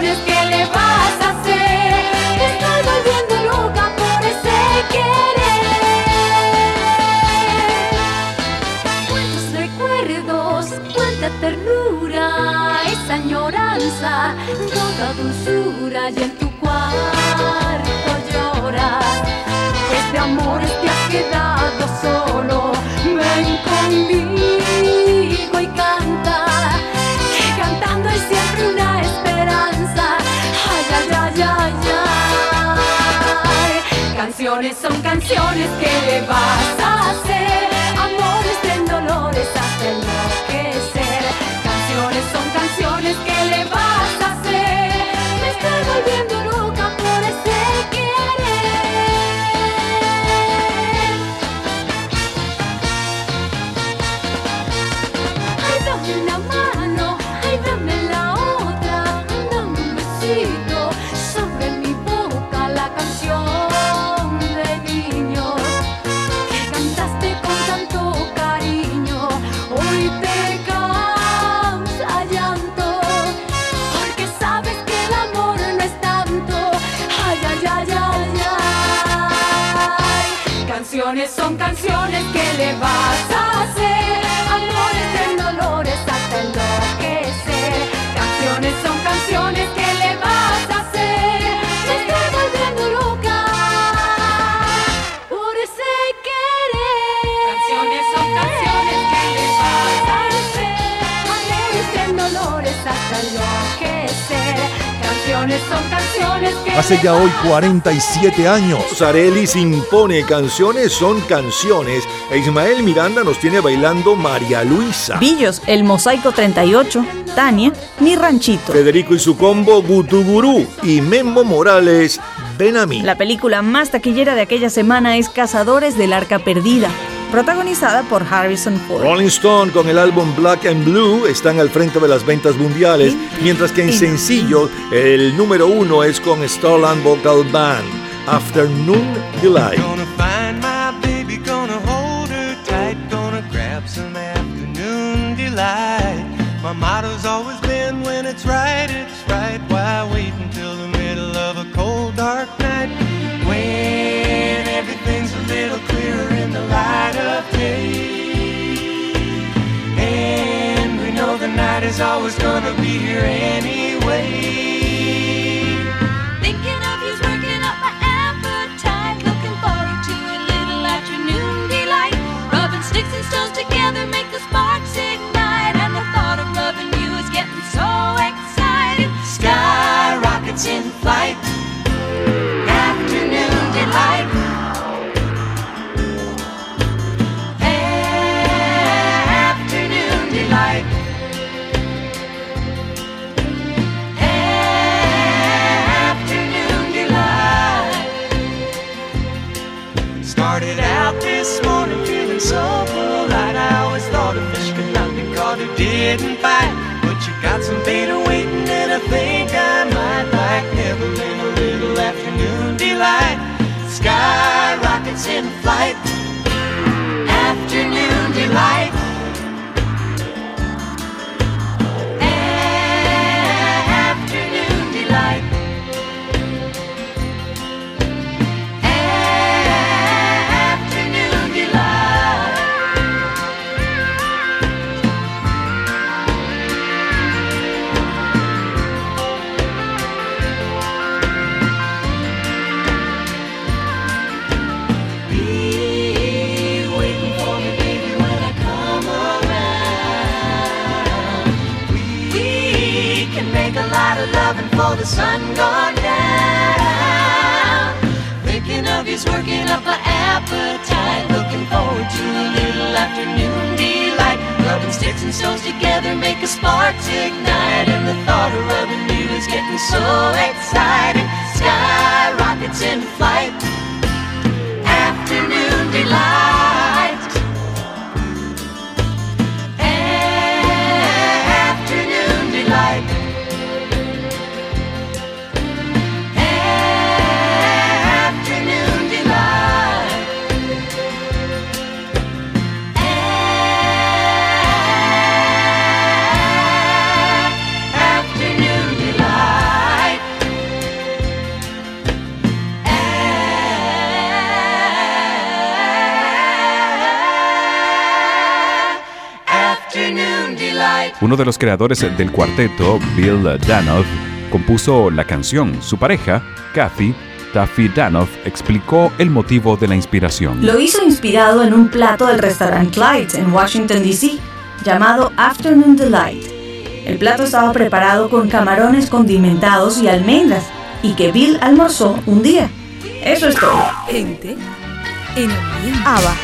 Canciones que le vas a hacer. Me estoy volviendo loca por ese querer. Cuántos recuerdos, cuánta ternura, esa añoranza, toda dulzura Son canciones que le vas a hacer. Canciones son canciones que le vas a hacer. Amores en dolores hasta enloquecer. Canciones son canciones que le vas a Hace ya hoy vas a 47 años, Arelis impone canciones son canciones e Ismael Miranda nos tiene bailando María Luisa. Billos, El Mosaico 38, Tania, Mi Ranchito. Federico y su combo Gutugurú y Memo Morales, Ven a mí. La película más taquillera de aquella semana es Cazadores del Arca Perdida, protagonizada por Harrison Ford. Rolling Stone con el álbum Black and Blue están al frente de las ventas mundiales, mientras que en sencillo el número uno es con Starland Vocal Band, Afternoon Delight. Gonna find my baby, gonna hold her tight, gonna grab some afternoon delight. My motto's always been when it's right, it's right. Night always gonna be here anyway. Thinking of you's working up my appetite. Looking forward to a little afternoon delight. Rubbing sticks and stones together make the sparks ignite. And the thought of loving you is getting so exciting. Sky rockets in flight. Didn't bite. But you got some beta waiting, and I think I might like Neverland a little afternoon delight. Sky rockets in flight. Afternoon delight. For the sun gone down. Thinking of you's working up an appetite. Looking forward to a little afternoon delight. Rubbing sticks and stones together make a sparks ignite. And the thought of rubbing you is getting so exciting. Sky rockets in flight. Afternoon delight. Uno de los creadores del cuarteto, Bill Danoff, compuso la canción. Su pareja, Kathy Taffy Danoff, explicó el motivo de la inspiración. Lo hizo inspirado en un plato del restaurante Clyde's en Washington, D.C., llamado Afternoon Delight. El plato estaba preparado con camarones condimentados y almendras, y que Bill almorzó un día. Eso es todo. Gente en ambiente.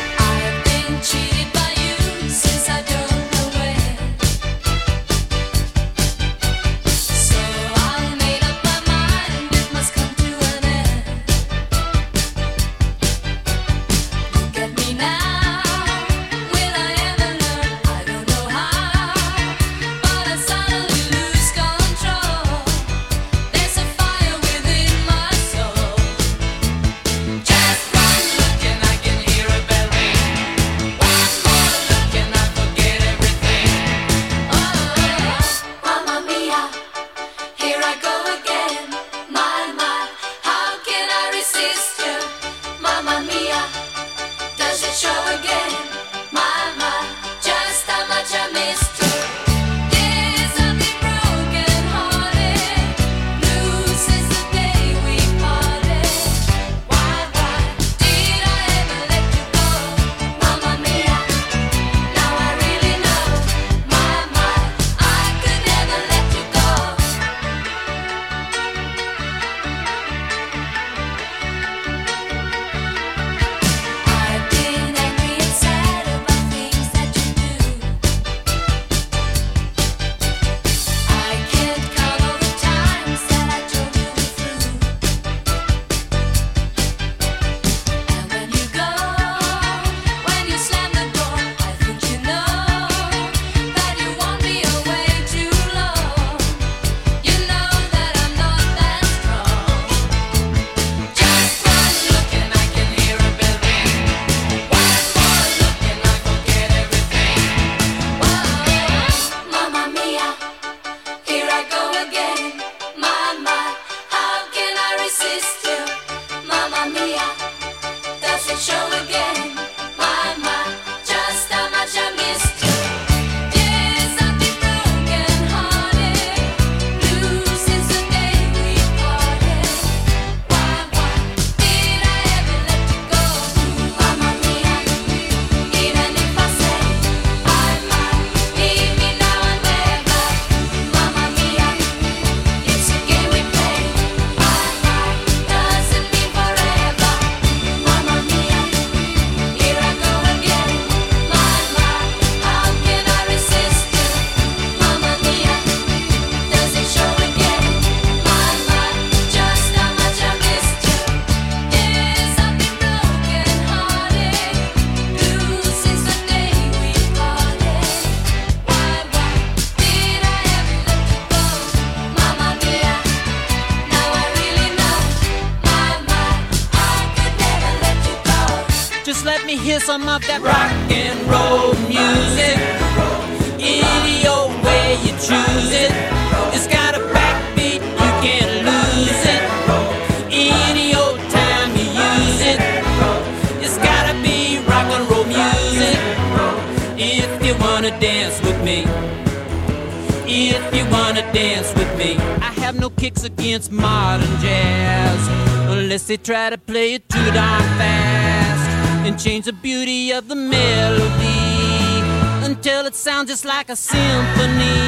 Just like a symphony.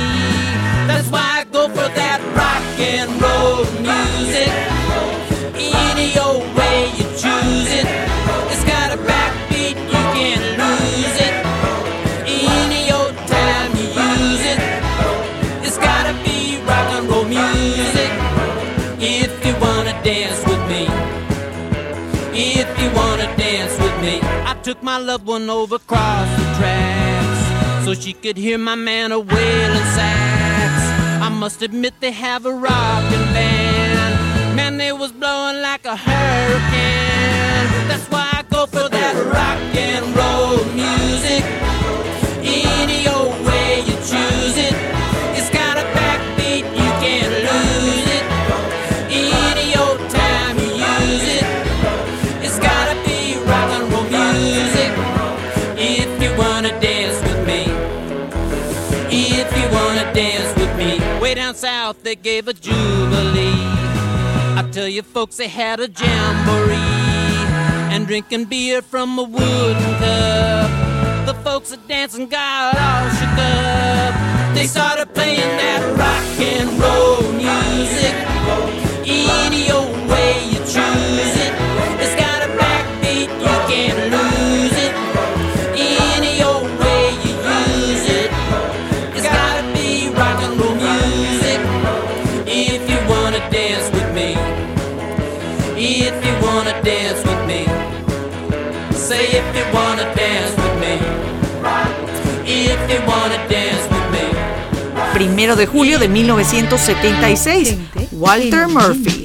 That's why I go for that rock and roll music. Any old way you choose it. It's got a backbeat, you can't lose it. Any old time you use it. It's gotta be rock and roll music. If you wanna dance with me. If you wanna dance with me. I took my loved one she could hear my man a wailing sax. I must admit they have a rockin' band. Man, they was blowing like a hurricane. That's why gave a jubilee. I tell you folks they had a jamboree. And drinking beer from a wooden cup. The folks at dancing got all shook up. They started playing that rock and roll music. You wanna dance with me. If you wanna dance with me. Primero de julio de 1976. Walter Murphy.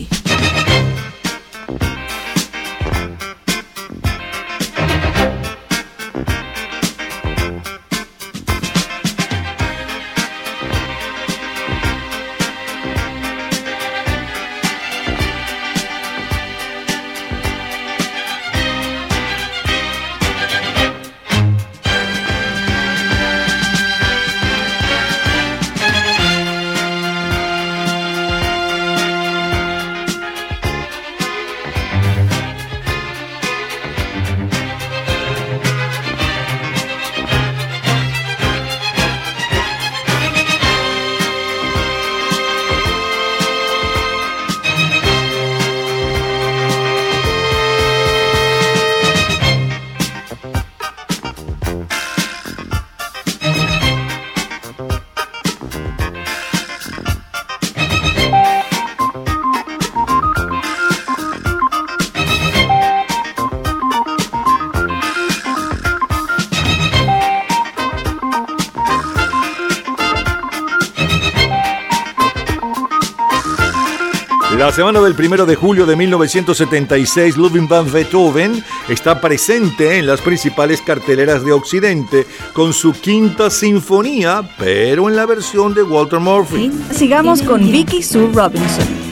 Semana del primero de julio de 1976, Ludwig van Beethoven está presente en las principales carteleras de Occidente con su quinta sinfonía, pero en la versión de Walter Murphy. Sigamos con Vicky Sue Robinson.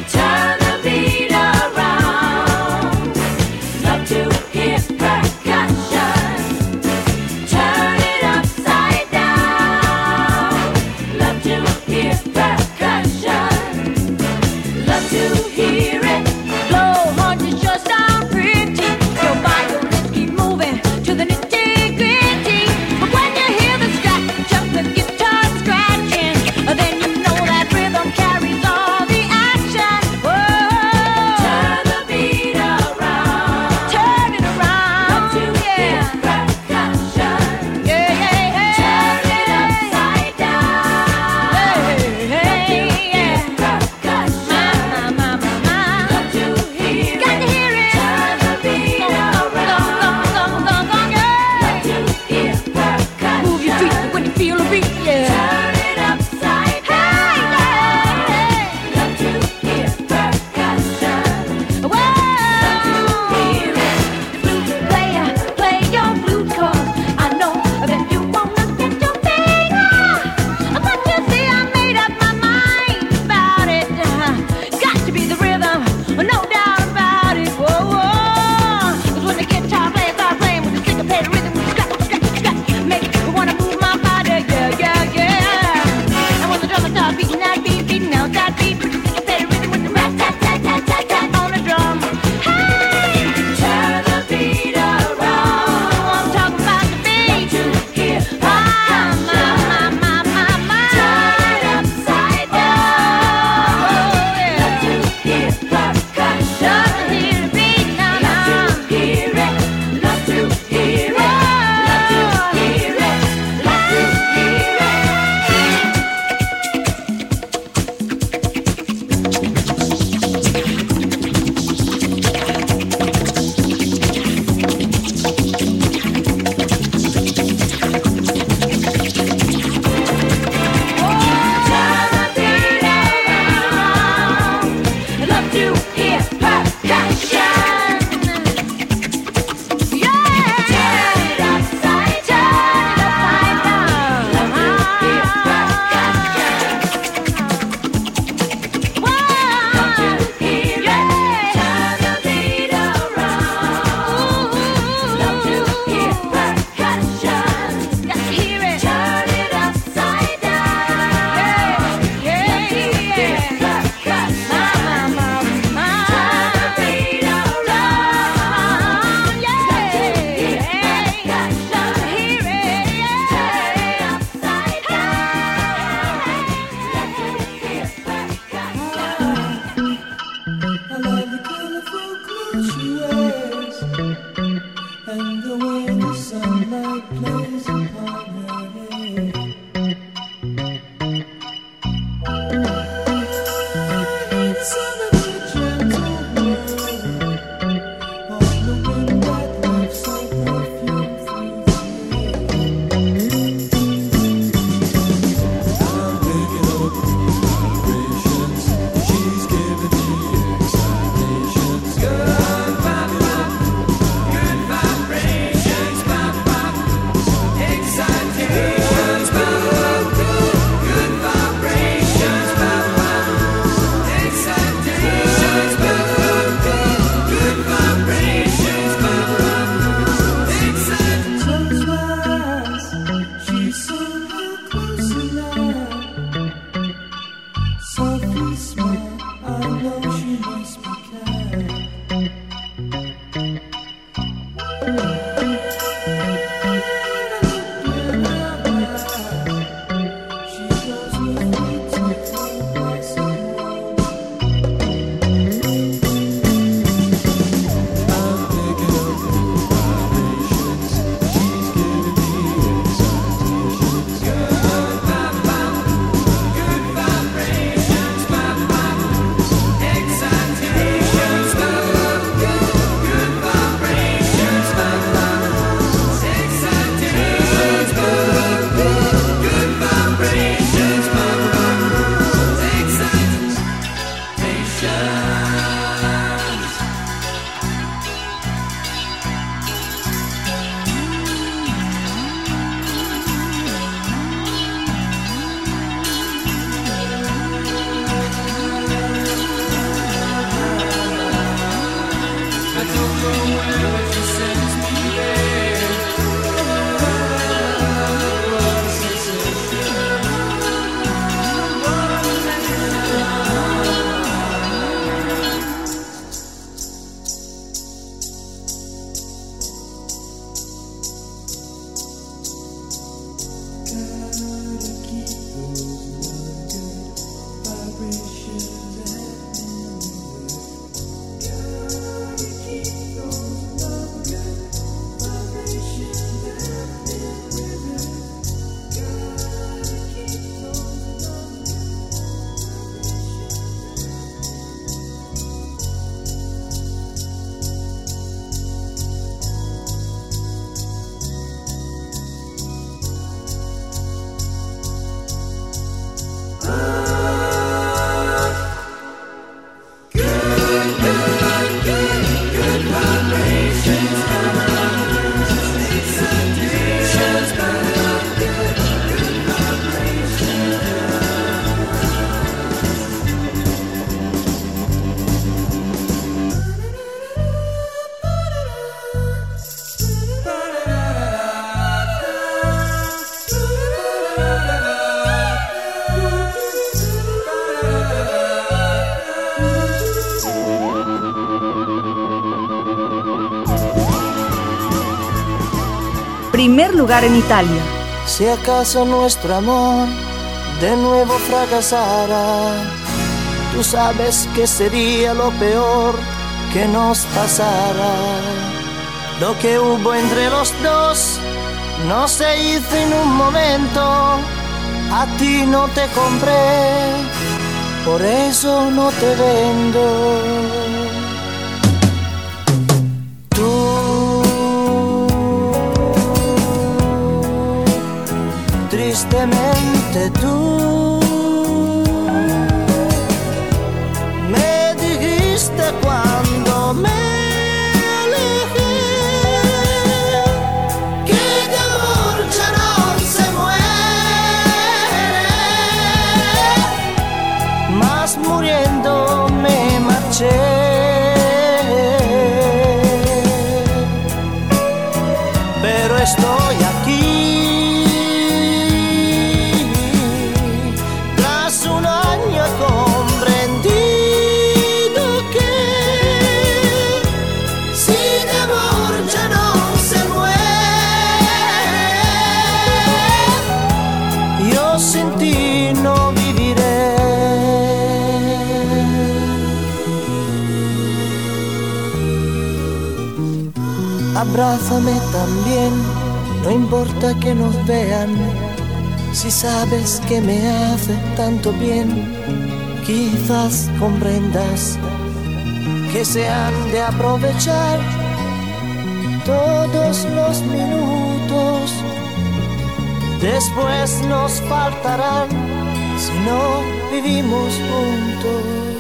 Lugar en Italia. Si acaso nuestro amor de nuevo fracasara, tú sabes que sería lo peor que nos pasara. Lo que hubo entre los dos no se hizo en un momento, a ti no te compré, por eso no te vendo. Tristemente tú Abrázame también No importa que nos vean, si sabes que me hace tanto bien, quizás comprendas que se han de aprovechar todos los minutos. Después nos faltarán si no vivimos juntos.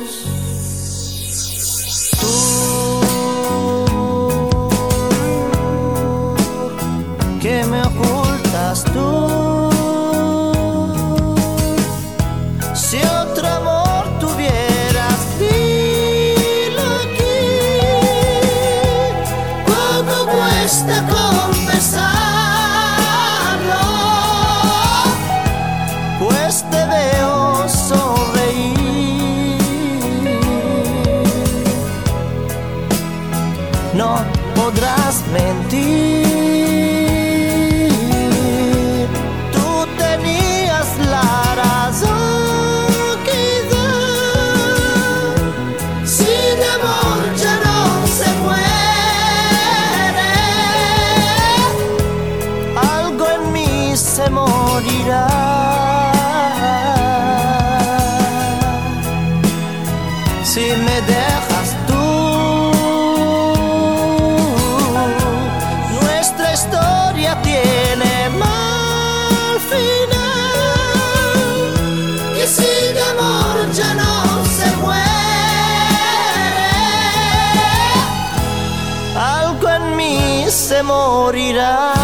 Mí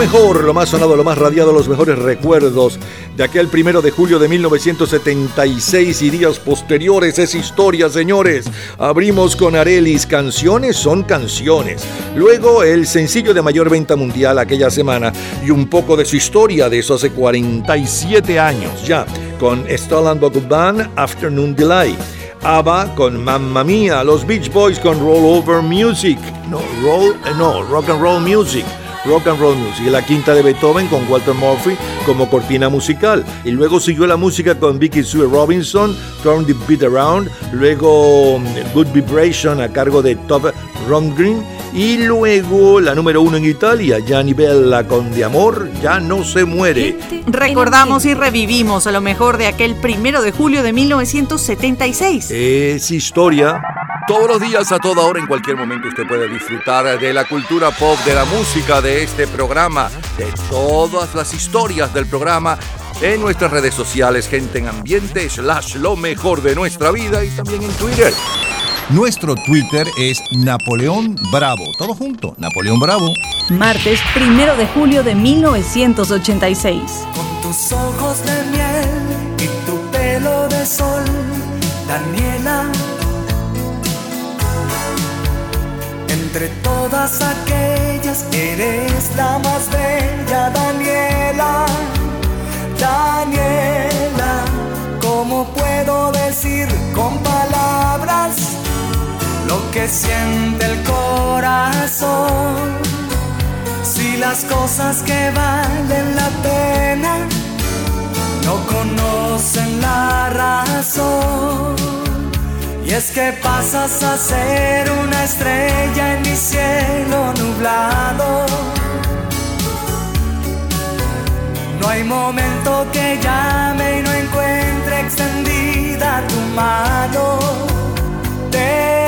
mejor, lo más sonado, lo más radiado, los mejores recuerdos de aquel primero de julio de 1976 y días posteriores es historia, señores. Abrimos con Arelis, canciones son canciones. Luego el sencillo de mayor venta mundial aquella semana y un poco de su historia de eso hace 47 años ya, con Stolan Band, Afternoon Delay. ABBA con Mamma Mia, los Beach Boys con Roll Over Music, no, roll, eh, no, Rock and Roll Music. Rock and Roll Music, y la quinta de Beethoven con Walter Murphy como cortina musical. Y luego siguió la música con Vicky Sue Robinson, Turn the Beat Around, luego mm, Good Vibration a cargo de Top Rundgren, y luego la número uno en Italia, Gianni Bella con De Amor, ya no se muere. Recordamos y revivimos a lo mejor de aquel primero de julio de 1976. Es historia. Todos los días, a toda hora, en cualquier momento, usted puede disfrutar de la cultura pop, de la música, de este programa, de todas las historias del programa en nuestras redes sociales, gente en ambiente, slash lo mejor de nuestra vida y también en Twitter. Nuestro Twitter es Napoleón Bravo. Todo junto, Napoleón Bravo. Martes primero de julio de 1986. tus ojos de miel y tu pelo de sol, Daniela. Entre todas aquellas eres la más bella, Daniela. Daniela, ¿cómo puedo decir con palabras lo que siente el corazón? Si las cosas que valen la pena no conocen la razón. Y es que pasas a ser una estrella en mi cielo nublado. No hay momento que llame y no encuentre extendida tu mano. Te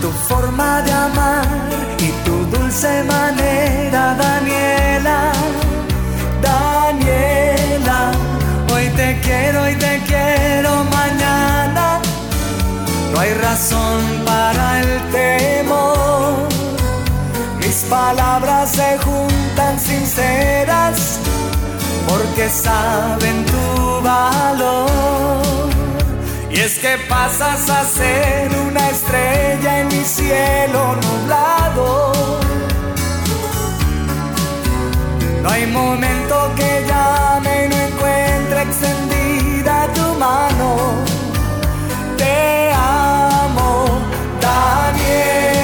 tu forma de amar y tu dulce manera, Daniela. Daniela, hoy te quiero y te quiero mañana. No hay razón para el temor. Mis palabras se juntan sinceras porque saben tu valor. Y es que pasas a ser una estrella en mi cielo nublado. No hay momento que llame y no encuentre extendida tu mano. Te amo, Daniela.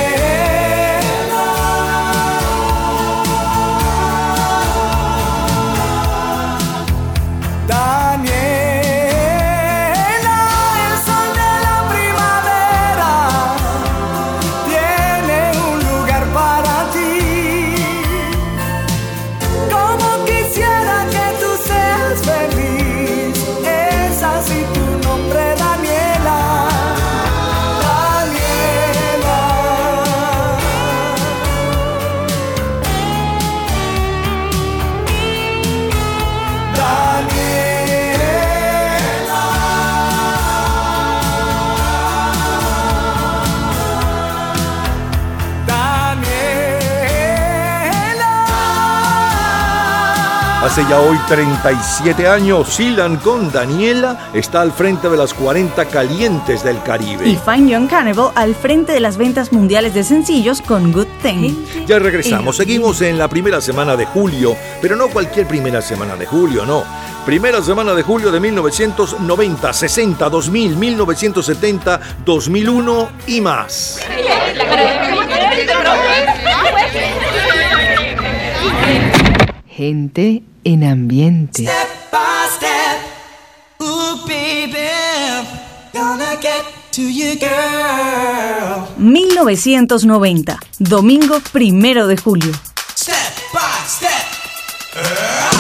Hace ya hoy 37 años, Silan con Daniela está al frente de las 40 calientes del Caribe. Y Fine Young Carnival al frente de las ventas mundiales de sencillos con Good Thing. Ya regresamos, seguimos en la primera semana de julio, pero no cualquier primera semana de julio, no. Primera semana de julio de 1990, 60, 2000, 1970, 2001 y más. Gente en ambiente. by step. Ooh, baby, gonna get to you, girl. 1990, domingo primero de julio. Step by step. Step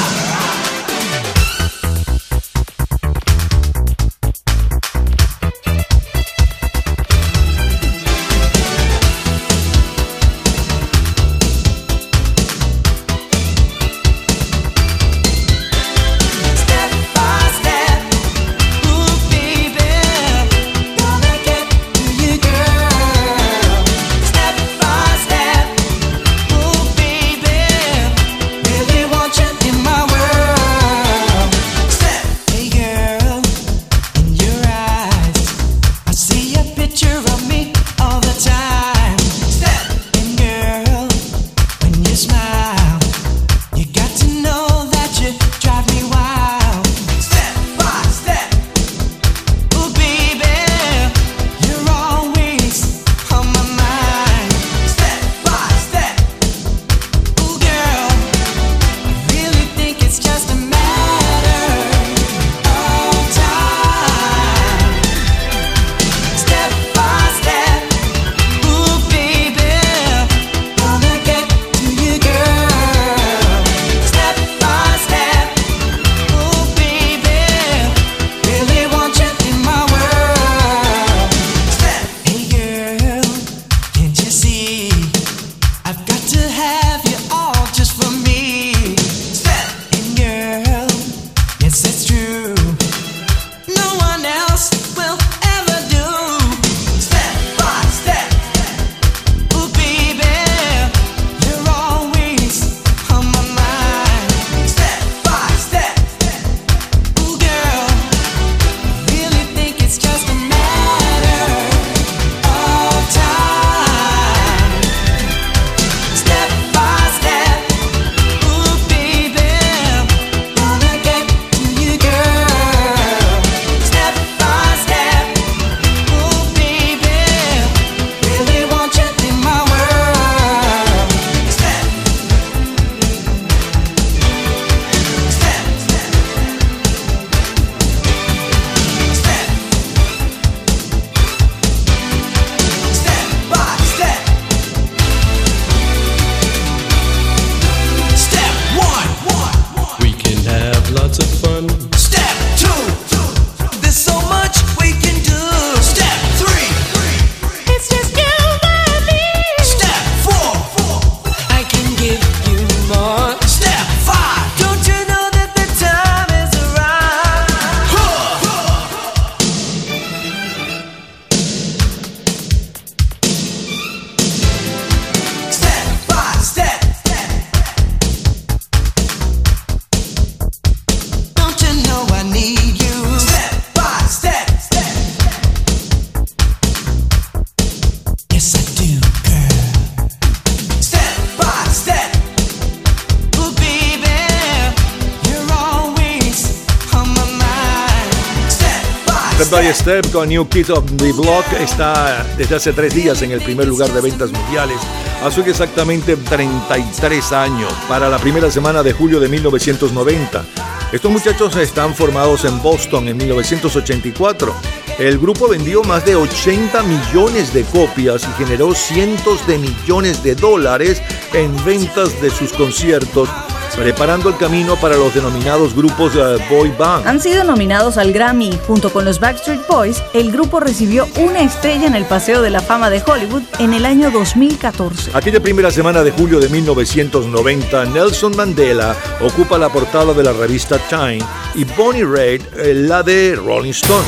Step con New Kid of the Block está desde hace tres días en el primer lugar de ventas mundiales. Hace exactamente 33 años, para la primera semana de julio de 1990. Estos muchachos están formados en Boston en 1984. El grupo vendió más de 80 millones de copias y generó cientos de millones de dólares en ventas de sus conciertos, preparando el camino para los denominados grupos eh, boy band. Han sido nominados al Grammy junto con los Backstreet Boys, el grupo recibió una estrella en el Paseo de la Fama de Hollywood en el año 2014. Aquella primera semana de julio de 1990, Nelson Mandela ocupa la portada de la revista Time y Bonnie Raitt eh, la de Rolling Stone.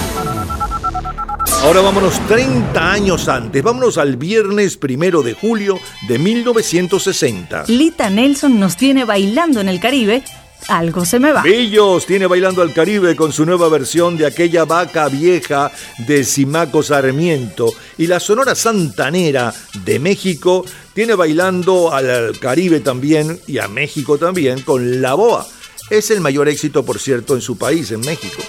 Ahora vámonos 30 años antes, vámonos al viernes primero de julio de 1960. Lita Nelson nos tiene bailando en el Caribe. Algo se me va. Billos tiene bailando al Caribe con su nueva versión de aquella vaca vieja de Simaco Sarmiento y la Sonora Santanera de México tiene bailando al Caribe también y a México también con La Boa. Es el mayor éxito, por cierto, en su país, en México.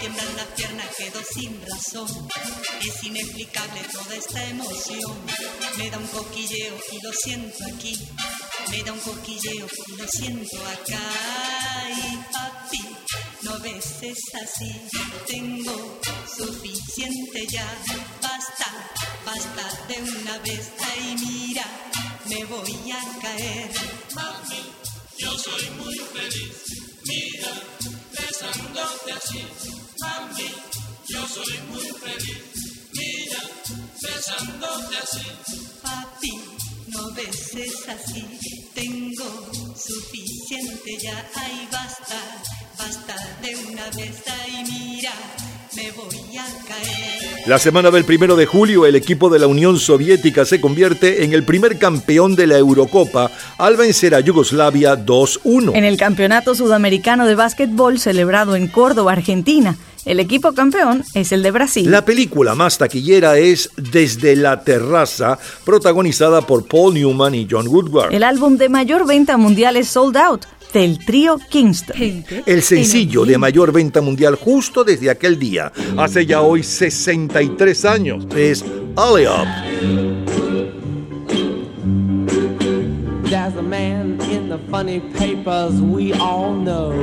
Tiemblan las piernas, quedo sin razón. Es inexplicable toda esta emoción. Me da un coquilleo y lo siento aquí. Me da un coquilleo y lo siento acá. Y papi, no beses así. Tengo suficiente ya. Basta, basta de una vez. Ay, mira, me voy a caer. Mami, yo soy muy feliz. Mira, besándote así. Mami, yo soy muy feliz. Mira, besándote así. Papi, no beses así. Tengo suficiente ya. Ay, basta, basta de una vez. Ay, mira, me voy a caer. La semana del primero de julio, el equipo de la Unión Soviética se convierte en el primer campeón de la Eurocopa al vencer a Yugoslavia 2-1. En el Campeonato Sudamericano de Básquetbol celebrado en Córdoba, Argentina, el equipo campeón es el de Brasil. La película más taquillera es Desde la Terraza, protagonizada por Paul Newman y John Woodward. El álbum de mayor venta mundial es Sold Out, del trío Kingston. El sencillo de mayor venta mundial justo desde aquel día, hace ya hoy 63 años, es Alley Up. There's a man in the funny papers we all know.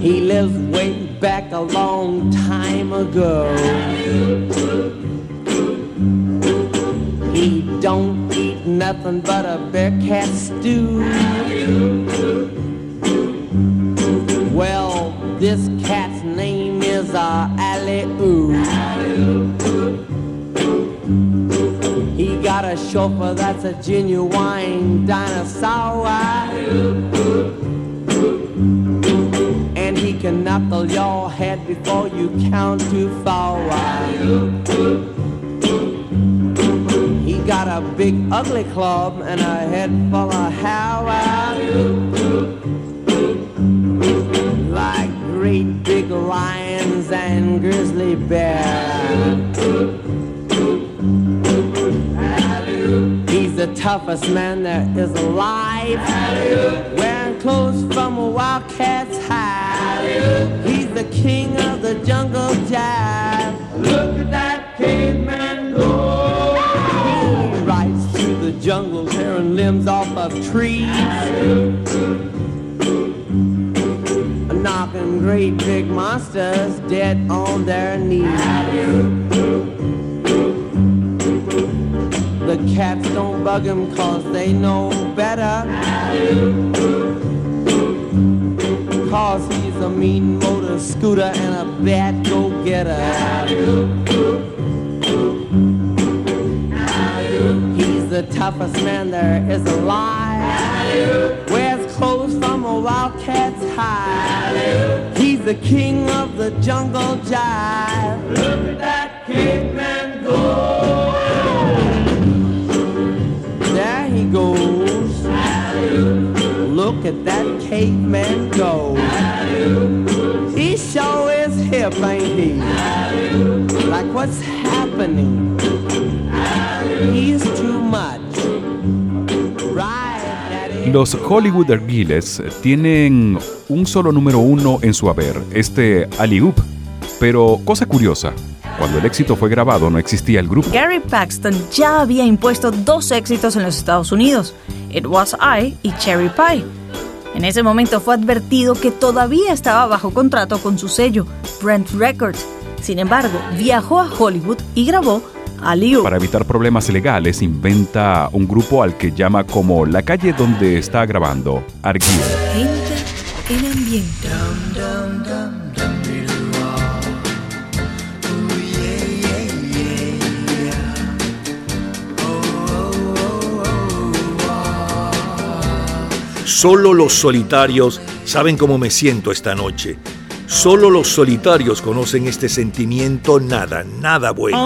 He lives way back a long time ago. He don't eat nothing but a bear cat stew. Well, this cat's name is uh, Ali Oo. He got a chauffeur that's a genuine dinosaur. Can knuckle your head before you count too far. He got a big ugly club and a head full of hair. Like great big lions and grizzly bears. He's the toughest man there is alive. Wearing clothes from a wildcat's hide. He's the king of the jungle jive. Look at that caveman go. He rides through the jungle tearing limbs off of trees. Knocking great big monsters dead on their knees. The cats don't bug him cause they know better. Cause he's a mean motor scooter and a bad go-getter. He's the toughest man there is alive. Wears clothes from a wildcat's hide. He's the king of the jungle jive. Look at that caveman go. Look at that caveman go. He sure is hip, ain't he? Like what's happening? He's too much. Right, Daddy. Los Hollywood Ergiles tienen un solo número uno en su haber, este Oop. Pero, cosa curiosa, cuando el éxito fue grabado no existía el grupo. Gary Paxton ya había impuesto dos éxitos en los Estados Unidos, It Was I y Cherry Pie. En ese momento fue advertido que todavía estaba bajo contrato con su sello, Brent Records. Sin embargo, viajó a Hollywood y grabó Oop. Para evitar problemas legales, inventa un grupo al que llama como la calle donde está grabando, Argyle. Gente en ambiente. Solo los solitarios saben cómo me siento esta noche. Solo los solitarios conocen este sentimiento nada, nada bueno.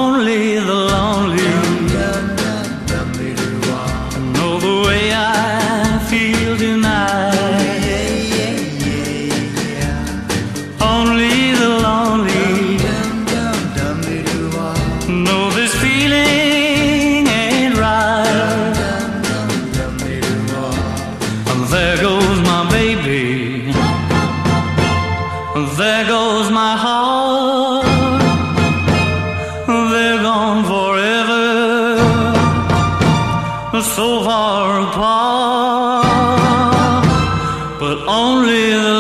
Only the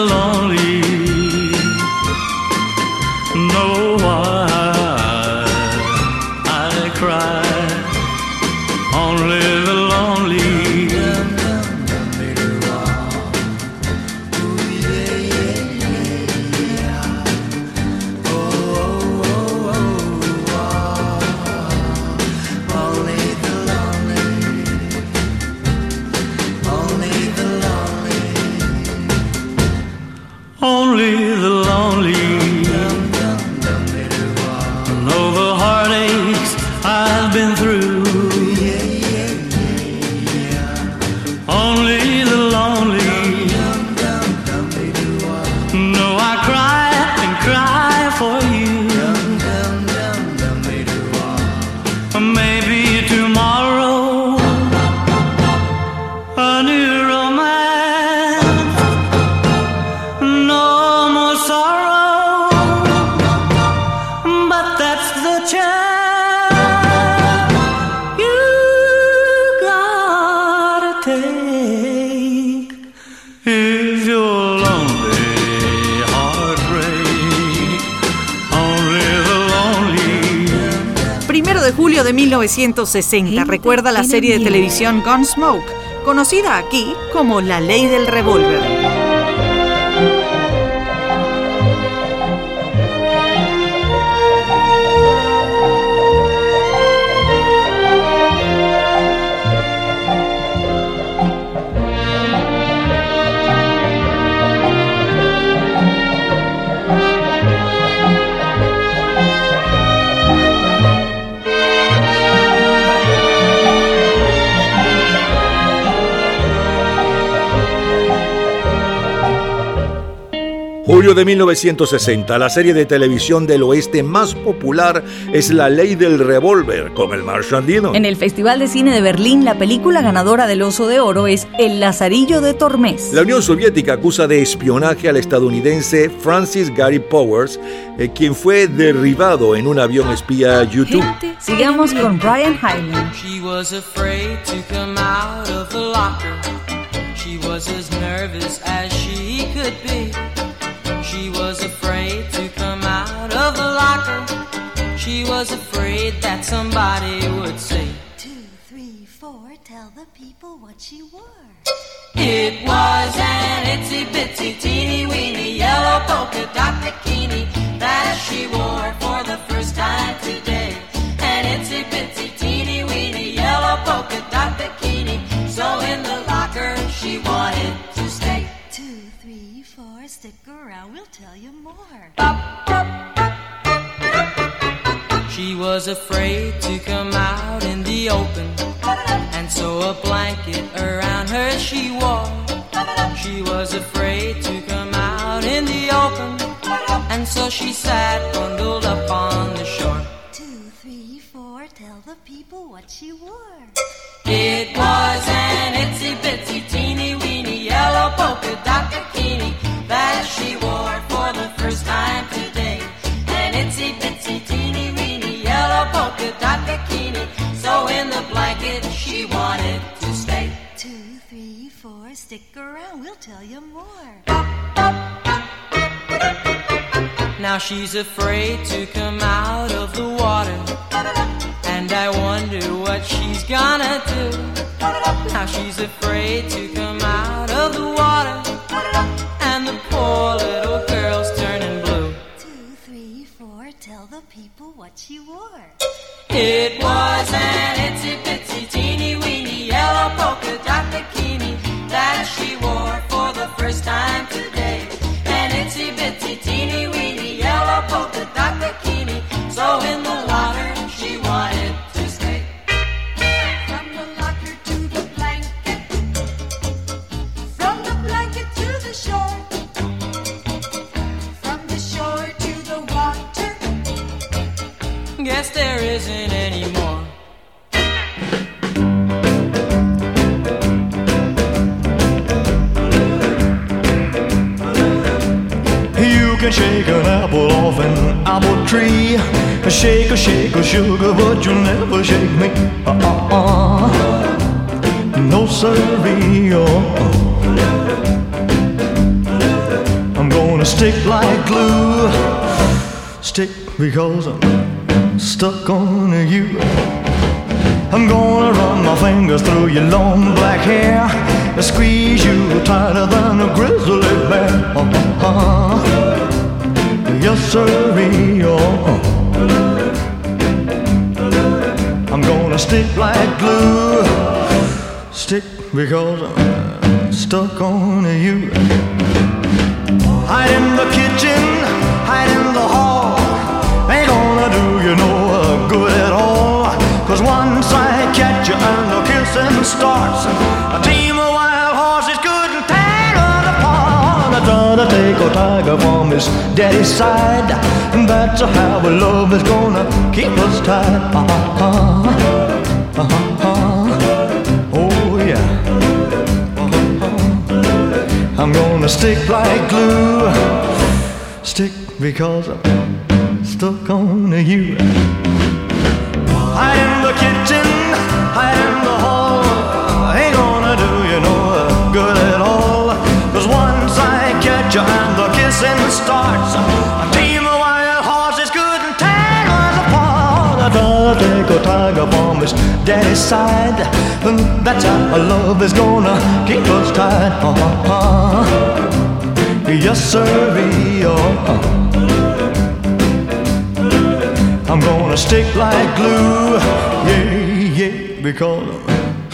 1960 recuerda la serie de televisión Gunsmoke, conocida aquí como La Ley del Revólver. Julio de 1960, la serie de televisión del oeste más popular es La Ley del Revólver con el Marshall Dillon. En el Festival de Cine de Berlín, la película ganadora del Oso de Oro es El Lazarillo de Tormes. La Unión Soviética acusa de espionaje al estadounidense Francis Gary Powers, eh, quien fue derribado en un avión espía YouTube. Sigamos con Brian Hyland. She was afraid to come out of the locker. She was as nervous as she could be. She was afraid that somebody would say, Two, three, four, tell the people what she wore. It was an itsy bitsy teeny weeny yellow polka dot bikini that she wore for the first time today. An itsy bitsy teeny weeny yellow polka dot bikini. So in the locker she wanted to stay. Two, three, four, stick around, we'll tell you more. She was afraid to come out in the open, and so a blanket around her she wore. She was afraid to come out in the open, and so she sat bundled up on the shore. Two, three, four, tell the people what she wore. It was an itsy bitsy teeny weeny yellow polka dot bikini that she wore stick around, we'll tell you more. Now she's afraid to come out of the water. And I wonder what she's gonna do. Now she's afraid to come out of the water. And the poor little girl's turning blue. Two, three, four, tell the people what she wore. It was an itsy bitsy teeny weeny yellow polka dot bikini can shake an apple off an apple tree. Shake a shake a sugar, but you'll never shake me. Uh-uh-uh. No siree. Oh. I'm gonna stick like glue. Stick because I'm stuck on you. I'm gonna run my fingers through your long black hair squeeze you tighter than a grizzly bear. Uh-huh. Yes, sirree. Oh. I'm gonna stick like glue. Stick because I'm stuck on you. Hide in the kitchen, hide in the hall. Ain't gonna do you no good at all. Cause once I catch you and the kissing starts, a team of take a tiger from his daddy's side. That's how our love is gonna keep us tied. Uh-huh. Uh-huh. Oh yeah. Uh-huh. I'm gonna stick like glue. Stick because I'm stuck on you. Hide in the kitchen, hide in the starts, a team of wild horses couldn't tear us apart. I to take a tiger from his daddy's side. And that's how love is gonna keep us tied. Uh-huh. Yes, sir, oh. I'm gonna stick like glue, yeah, yeah, because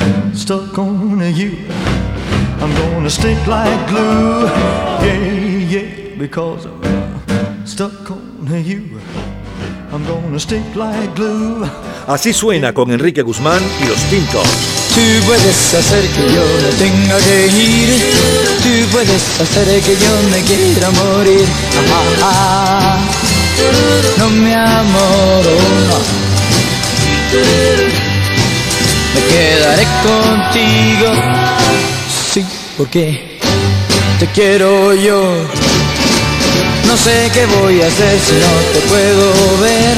I'm stuck on you. I'm gonna stick like glue, yeah, yeah, because I'm stuck on you. I'm gonna stick like glue. Así suena con Enrique Guzmán y los Pintos. Tú puedes hacer que yo no tenga que ir. Tú puedes hacer que yo me quiera morir. Ah, ah, ah. No me amoro, no. Me quedaré contigo. Sí, porque te quiero yo. No sé qué voy a hacer si no te puedo ver.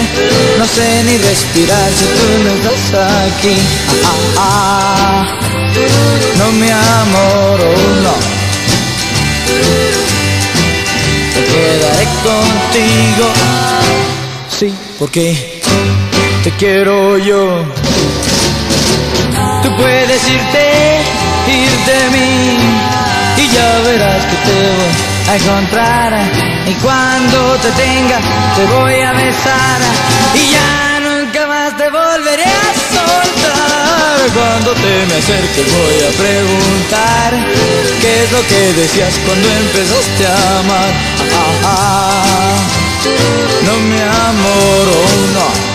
No sé ni respirar si tú no estás aquí. Ah, ah, ah. No me amoro, no. Me quedaré contigo. Sí, porque te quiero yo. Tú puedes irte, ir de mí. Y ya verás que te voy a encontrar. Y cuando te tenga, te voy a besar. Y ya nunca más te volveré a soltar. Cuando te me acerques, voy a preguntar: ¿Qué es lo que decías cuando empezaste a amar? Ah, ah, no me amoro, no.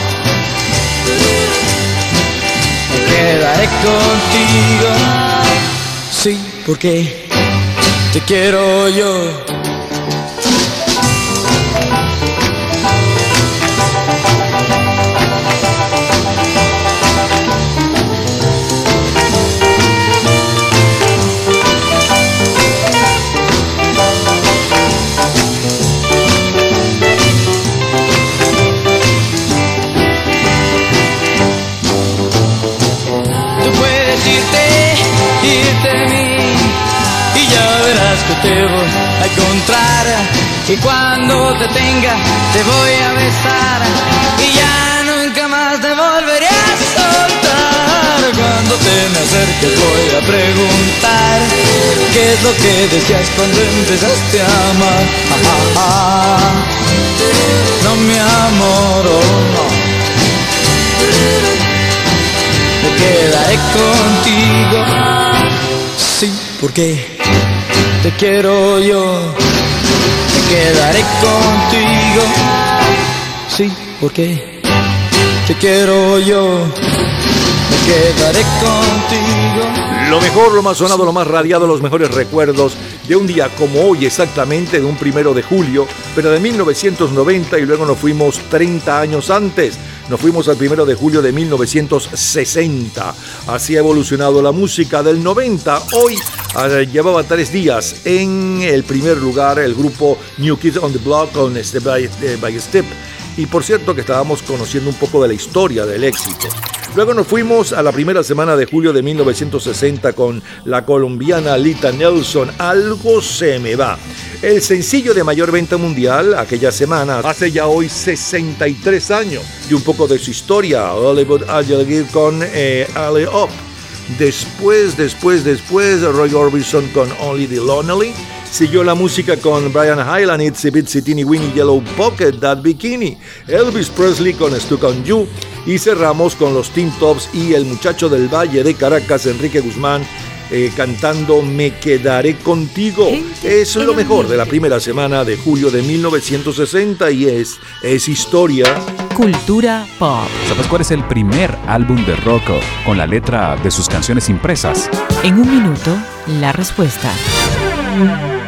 Me quedaré contigo. Sí, porque te quiero yo. Tú puedes irte, irte te voy a encontrar y cuando te tenga te voy a besar y ya nunca más te volveré a soltar. Cuando te me acerques voy a preguntar qué es lo que decías cuando empezaste a amar. No mi amor, oh, no. Me quedaré contigo. Sí, porque te quiero yo. Me quedaré contigo. Sí, porque te quiero yo. Me quedaré contigo. Lo mejor, lo más sonado, lo más radiado, los mejores recuerdos de un día como hoy exactamente, de un primero de julio, pero de 1990 y luego nos fuimos 30 años antes. Nos fuimos al primero de julio de 1960. Así ha evolucionado la música del 90. Hoy eh, llevaba tres días en el primer lugar el grupo New Kids on the Block con Step by Step. Y por cierto que estábamos conociendo un poco de la historia del éxito. Luego nos fuimos a la primera semana de julio de 1960 con la colombiana Lita Nelson, Algo se me va. El sencillo de mayor venta mundial aquella semana, hace ya hoy 63 años, y un poco de su historia, Hollywood Angel con eh, Alley Up. Después, después, después, Roy Orbison con Only the Lonely. Siguió la música con Brian Hyland, Itsy Bitsy Teeny Weeny Yellow Pocket, That Bikini. Elvis Presley con Stuck on You. Y cerramos con los Teen Tops y el muchacho del Valle de Caracas, Enrique Guzmán, eh, cantando Me quedaré contigo. Es lo mejor de la primera semana de julio de 1960 y es, es historia. Cultura pop. ¿Sabes cuál es el primer álbum de rock con la letra de sus canciones impresas? En un minuto, la respuesta.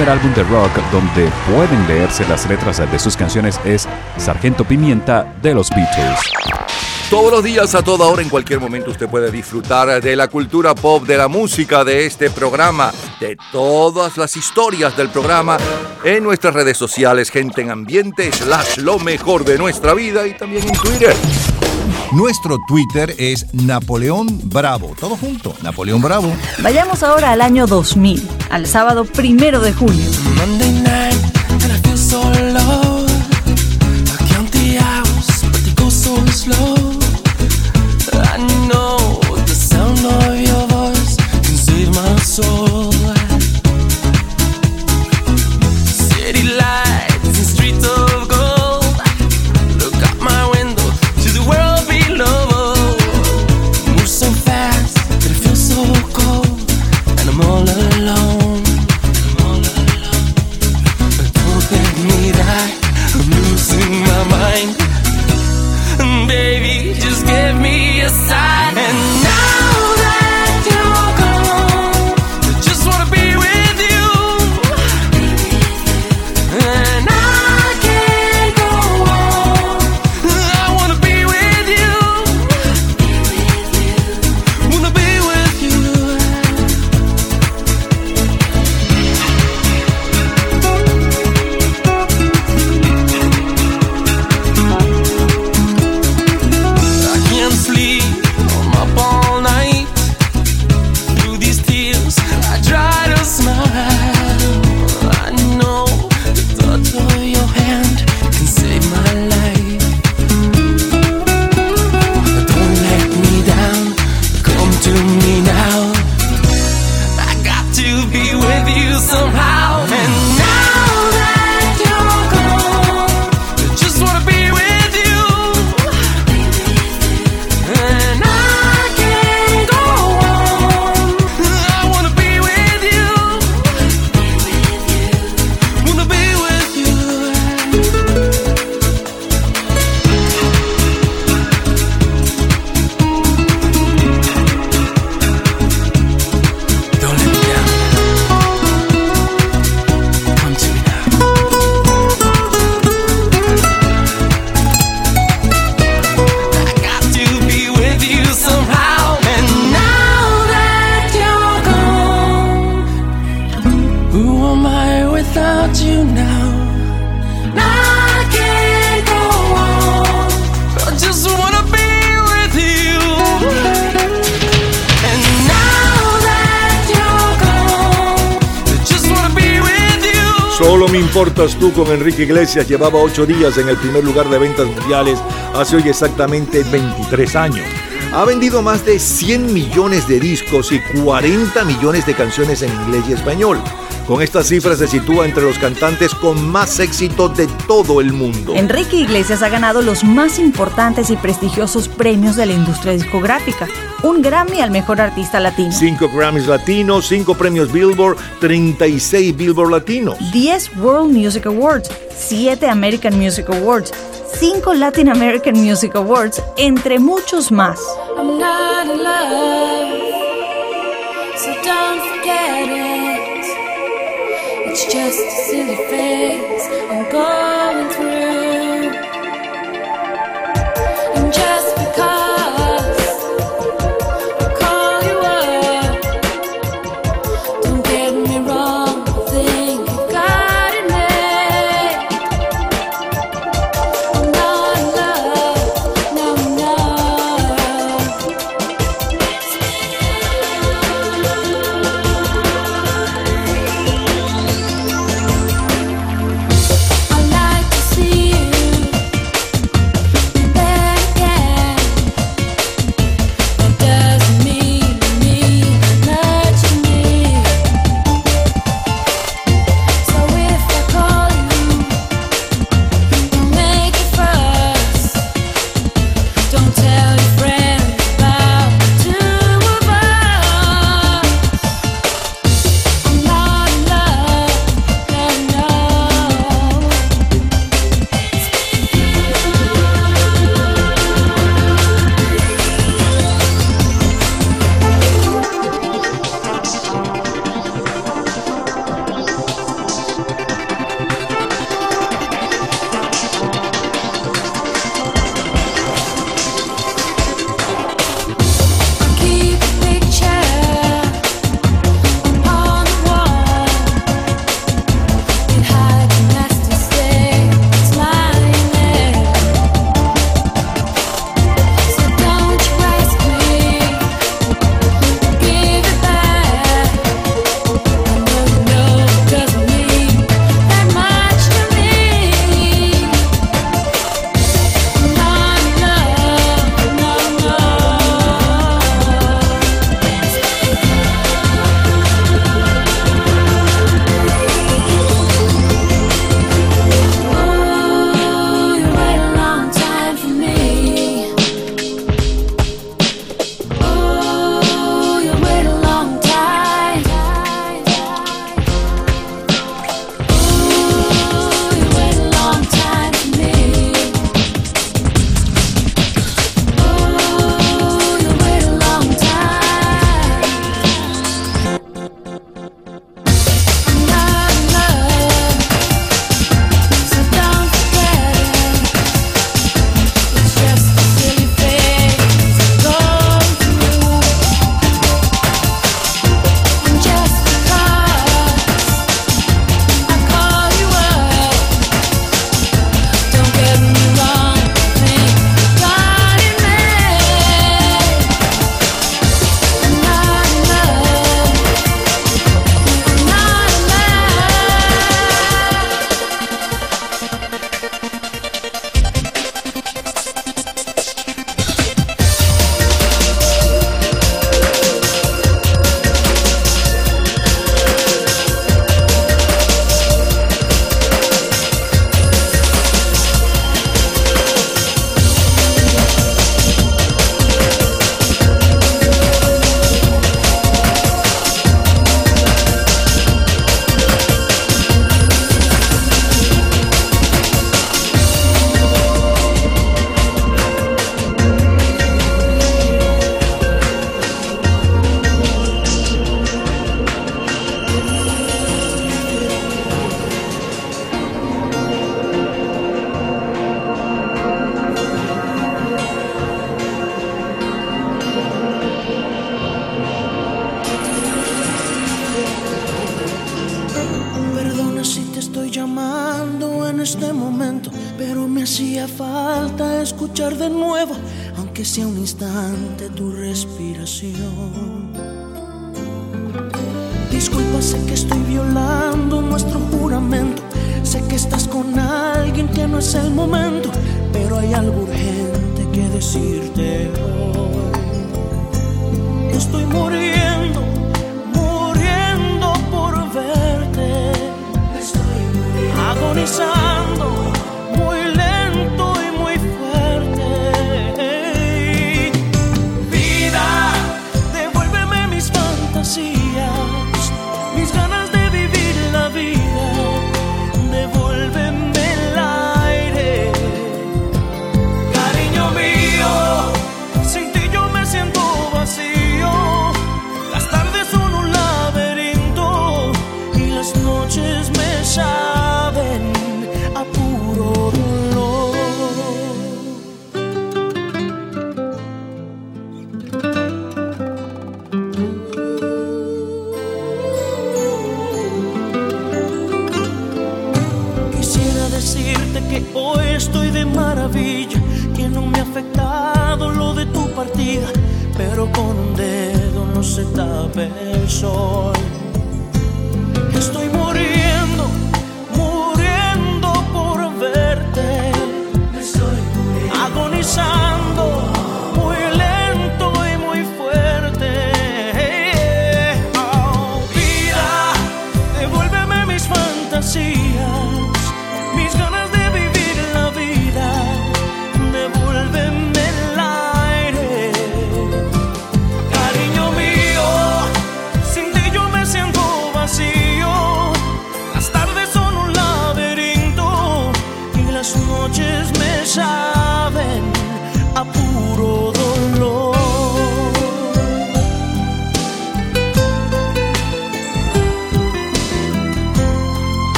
Primer álbum de rock donde pueden leerse las letras de sus canciones es Sargento Pimienta de los Beatles. Todos los días, a toda hora, en cualquier momento, usted puede disfrutar de la cultura pop, de la música, de este programa, de todas las historias del programa en nuestras redes sociales, gente en ambiente, slash lo mejor de nuestra vida y también en Twitter. Nuestro Twitter es Napoleón Bravo. Todo junto, Napoleón Bravo. Vayamos ahora al año 2000, al sábado primero de julio. Monday tú con Enrique Iglesias llevaba ocho días en el primer lugar de ventas mundiales hace hoy exactamente 23 años. Ha vendido más de 100 millones de discos y 40 millones de canciones en inglés y español. Con estas cifras se sitúa entre los cantantes con más éxito de todo el mundo. Enrique Iglesias ha ganado los más importantes y prestigiosos premios de la industria discográfica. Un Grammy al mejor artista latino. 5 Grammys latinos, 5 premios Billboard, 36 Billboard latinos. 10 World Music Awards, 7 American Music Awards, 5 Latin American Music Awards, entre muchos más. I'm not in love, so don't forget it. It's just a silly phase I'm going through. And just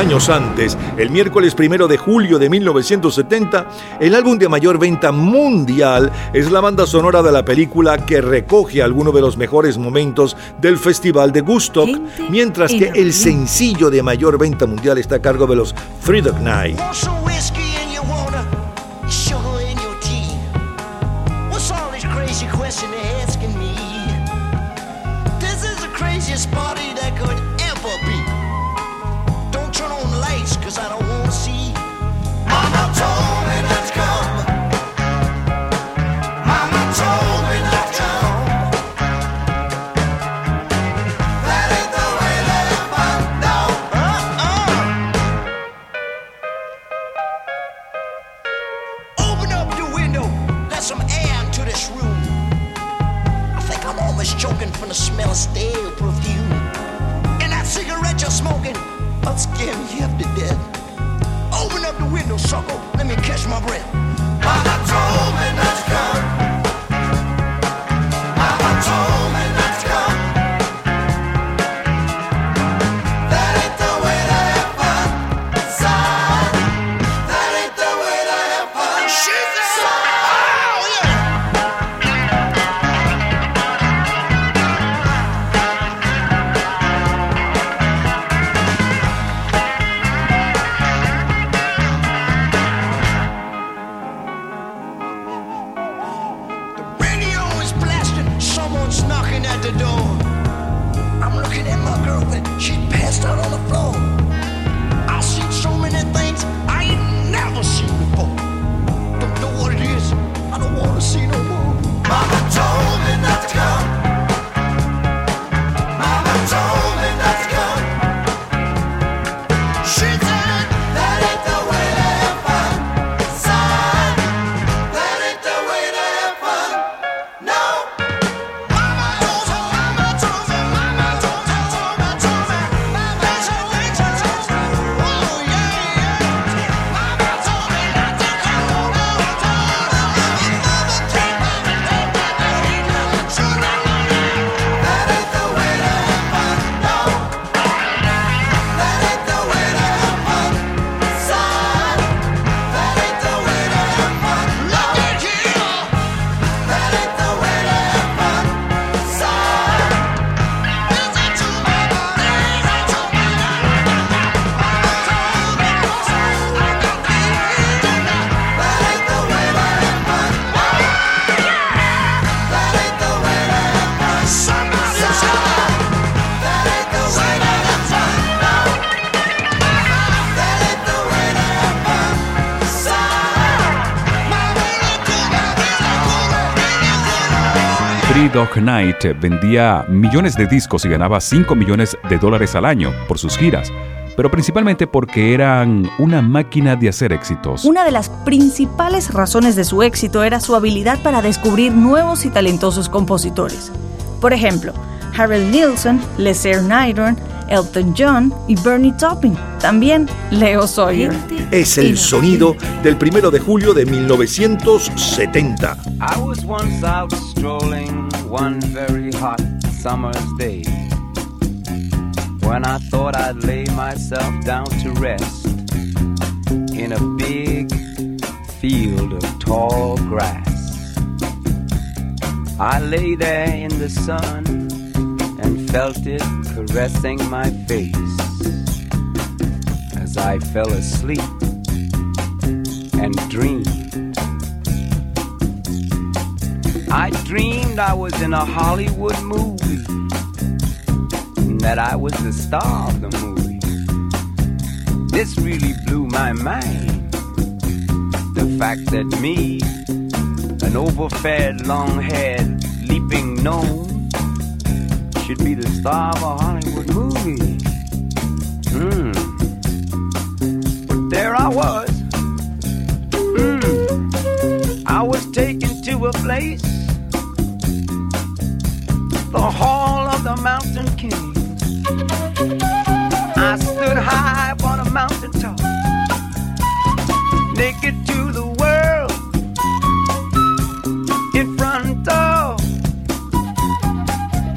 años antes, el miércoles primero de julio de 1970, el álbum de mayor venta mundial es la banda sonora de la película que recoge algunos de los mejores momentos del Festival de Gustock, mientras que el sencillo de mayor venta mundial está a cargo de los Freedom Night. Dog Night vendía millones de discos y ganaba 5 millones de dólares al año por sus giras, pero principalmente porque eran una máquina de hacer éxitos. Una de las principales razones de su éxito era su habilidad para descubrir nuevos y talentosos compositores. Por ejemplo, Harold Nilsson, Lesser Nyron, Elton John y Bernie Taupin. También Leo Sawyer. Es el sonido del primero de julio de 1970. I was once out strolling one very hot summer's day when I thought I'd lay myself down to rest in a big field of tall grass. I lay there in the sun and felt it caressing my face as I fell asleep and dreamed. I dreamed I was in a Hollywood movie and that I was the star of the movie. This really blew my mind. The fact that me, an overfed, long haired, leaping gnome, should be the star of a Hollywood movie. Hmm. But there I was. Hmm. I was taken to a place, the Hall of the Mountain King. I stood high upon a mountain top, naked to the world, in front of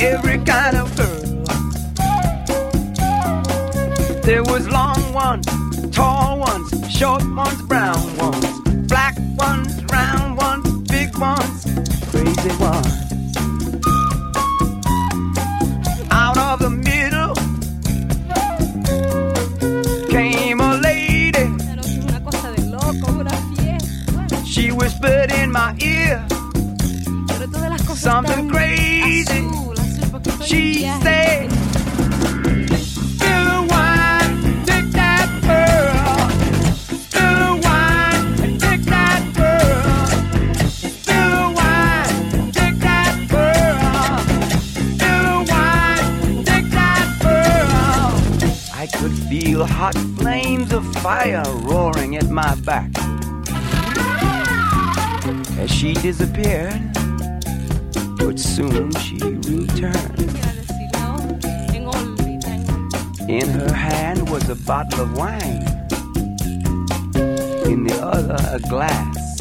every kind of girl. There was long ones, tall ones, short ones, disappeared, but soon she returned. In her hand was a bottle of wine, in the other, a glass.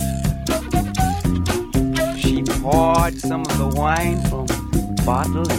She poured some of the wine from bottle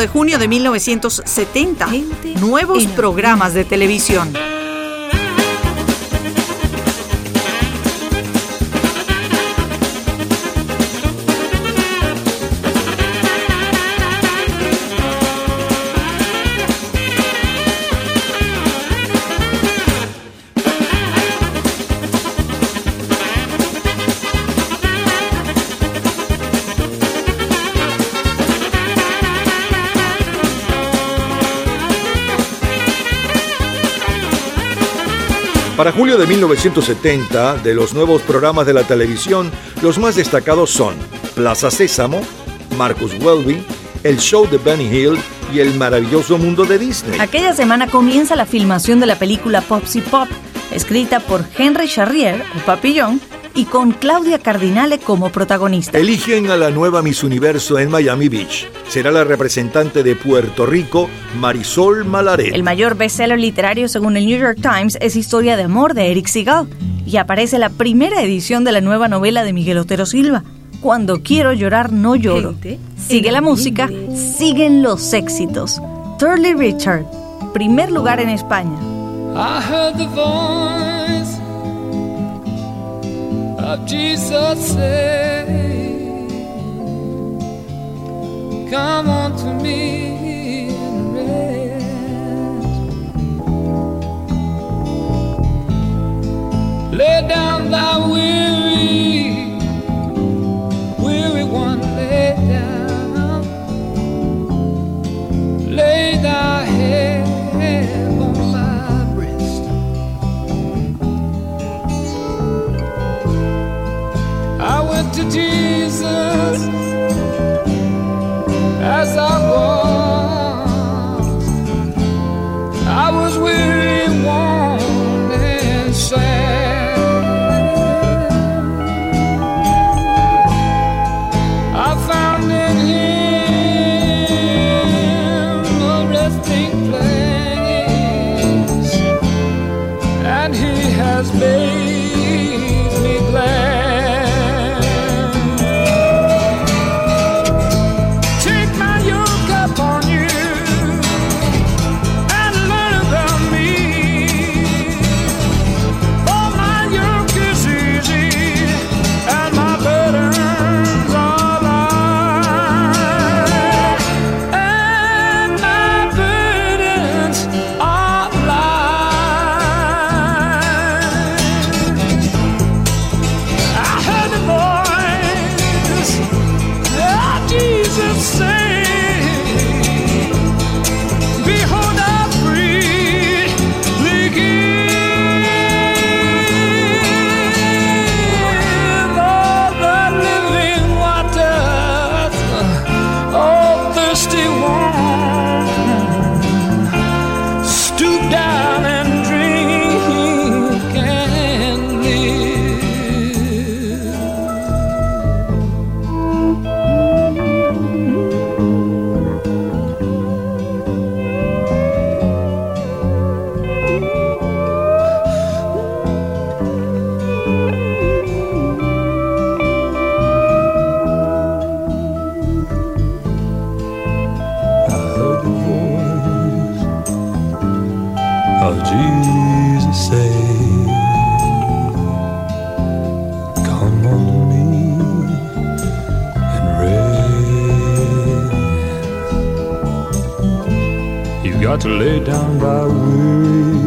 de junio de 1970. Nuevos programas de televisión. Julio de 1970, de los nuevos programas de la televisión, los más destacados son Plaza Sésamo, Marcus Welby, El Show de Benny Hill y El Maravilloso Mundo de Disney. Aquella semana comienza la filmación de la película Popsy Pop, escrita por Henry Charrier, o Papillon, y con Claudia Cardinale como protagonista. Eligen a la nueva Miss Universo en Miami Beach. Será la representante de Puerto Rico, Marisol Malaret. El mayor bestseller literario según el New York Times es Historia de Amor de Eric Segal y aparece la primera edición de la nueva novela de Miguel Otero Silva. Cuando quiero llorar no lloro. Sigue la música, siguen los éxitos. Turley Richard, primer lugar en España. I heard the voice of Jesus say, Come on to me and rest. Lay down thy weary, got to lay down by Weary.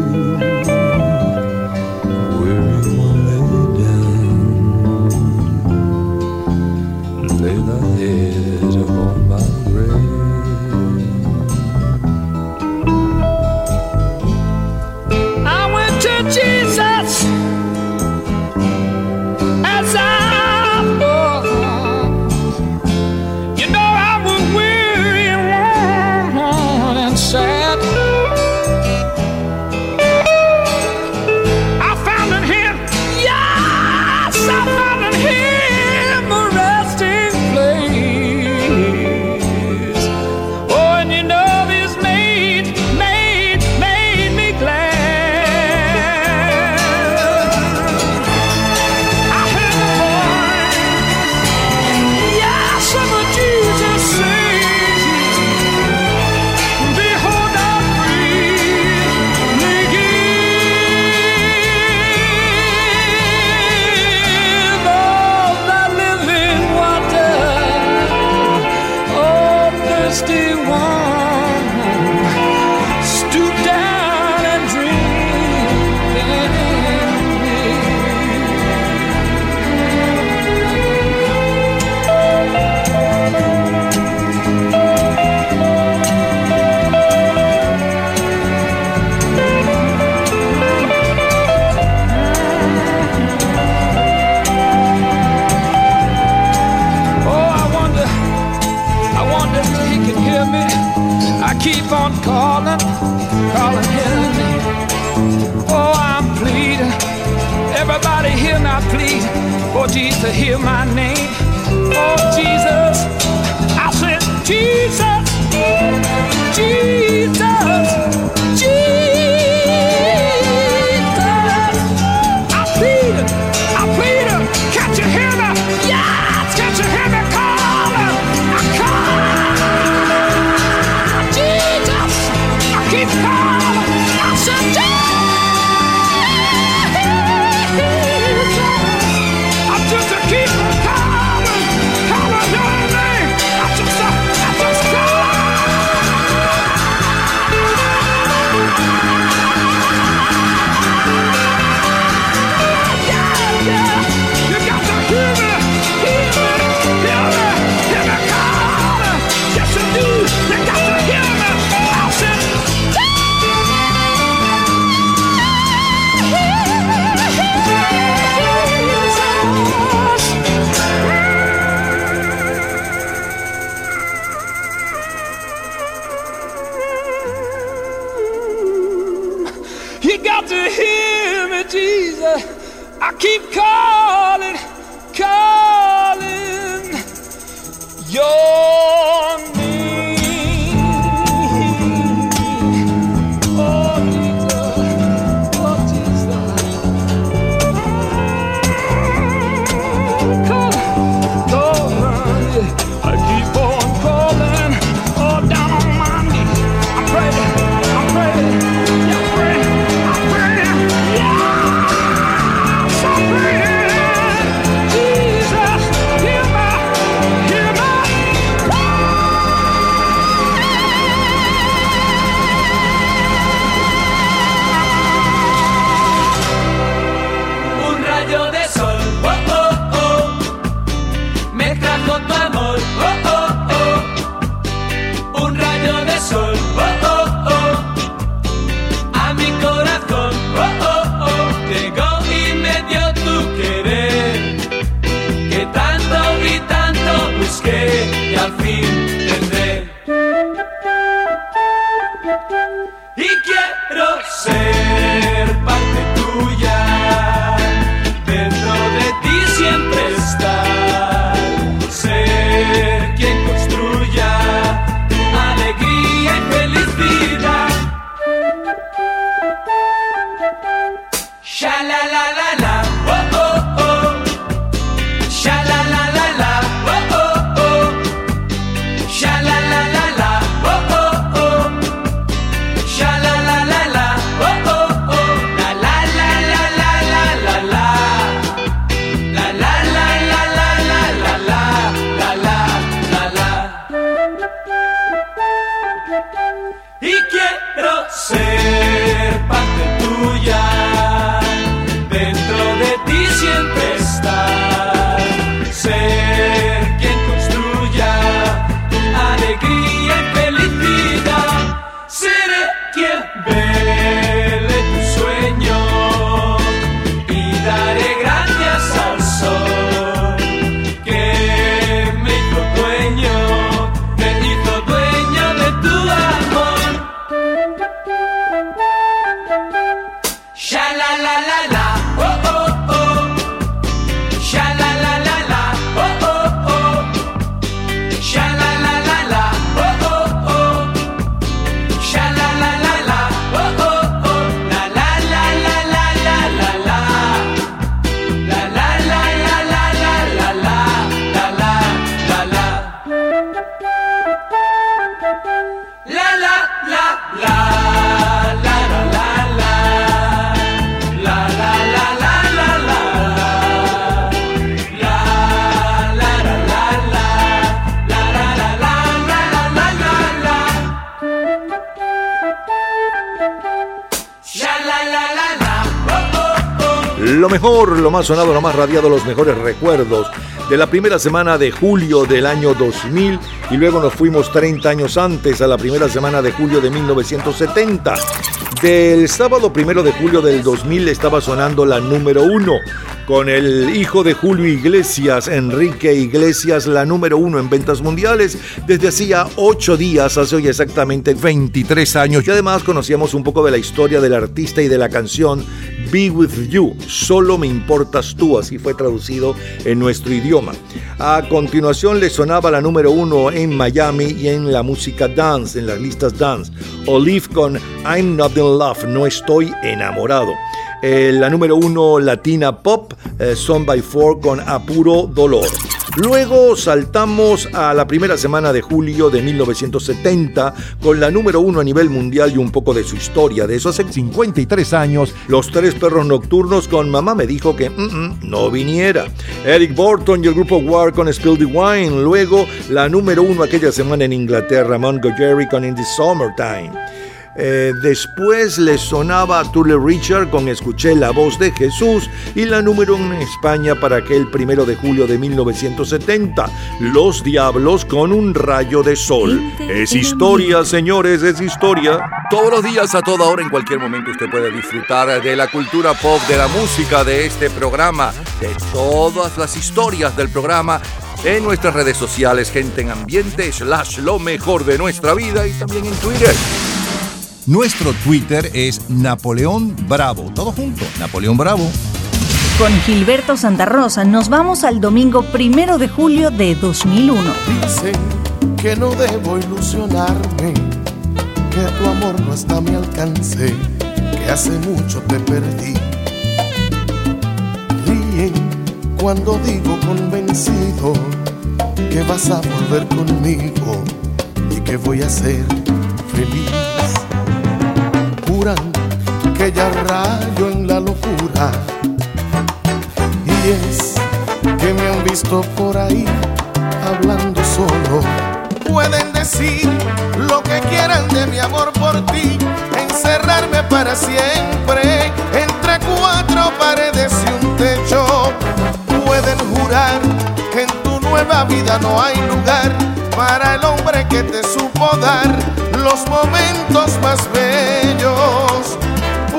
Más sonado, lo más radiado, los mejores recuerdos de la primera semana de julio del año 2000 y luego nos fuimos 30 años antes a la primera semana de julio de 1970. Del sábado primero de julio del 2000 estaba sonando la número uno con el hijo de Julio Iglesias, Enrique Iglesias, la número uno en ventas mundiales desde hacía ocho días, hace hoy exactamente 23 años. Y además conocíamos un poco de la historia del artista y de la canción Be With You, solo me importas tú, así fue traducido en nuestro idioma. A continuación le sonaba la número uno en Miami y en la música dance, en las listas dance. Olive con I'm Not In Love, no estoy enamorado. Eh, la número uno latina pop, eh, Son by Four con Apuro Dolor. Luego saltamos a la primera semana de julio de 1970 con la número uno a nivel mundial y un poco de su historia. De eso hace 53 años, Los Tres Perros Nocturnos con Mamá me dijo que mm, mm, no viniera. Eric Burton y el grupo War con Spill the Wine. Luego la número uno aquella semana en Inglaterra, Mongo Jerry con In the Summertime. Eh, después le sonaba a Tule Richard con Escuché la voz de Jesús y la número en España para aquel primero de julio de 1970, Los Diablos con un rayo de sol. Es historia, señores, es historia. Todos los días, a toda hora, en cualquier momento, usted puede disfrutar de la cultura pop, de la música, de este programa, de todas las historias del programa en nuestras redes sociales, gente en ambiente, slash lo mejor de nuestra vida y también en Twitter. Nuestro Twitter es Napoleón Bravo. Todo junto, Napoleón Bravo. Con Gilberto Santa Rosa nos vamos al domingo primero de julio de 2001. Dicen que no debo ilusionarme, que tu amor no está a mi alcance, que hace mucho te perdí. Ríen cuando digo convencido que vas a volver conmigo y que voy a ser feliz. Juran que ya rayo en la locura y es que me han visto por ahí hablando solo. Pueden decir lo que quieran de mi amor por ti, encerrarme para siempre entre cuatro paredes y un techo. Pueden jurar que en tu nueva vida no hay lugar para el hombre que te supo dar los momentos más bellos.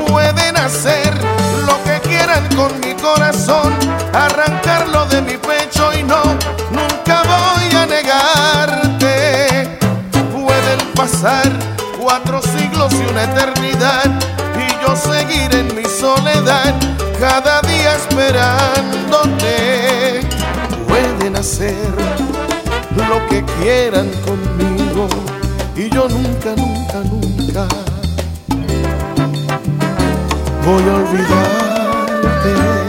Pueden hacer lo que quieran con mi corazón, arrancarlo de mi pecho y no, nunca voy a negarte. Pueden pasar cuatro siglos y una eternidad y yo seguir en mi soledad, cada día esperándote. Pueden hacer lo que quieran conmigo y yo nunca, nunca, nunca voy a olvidarte.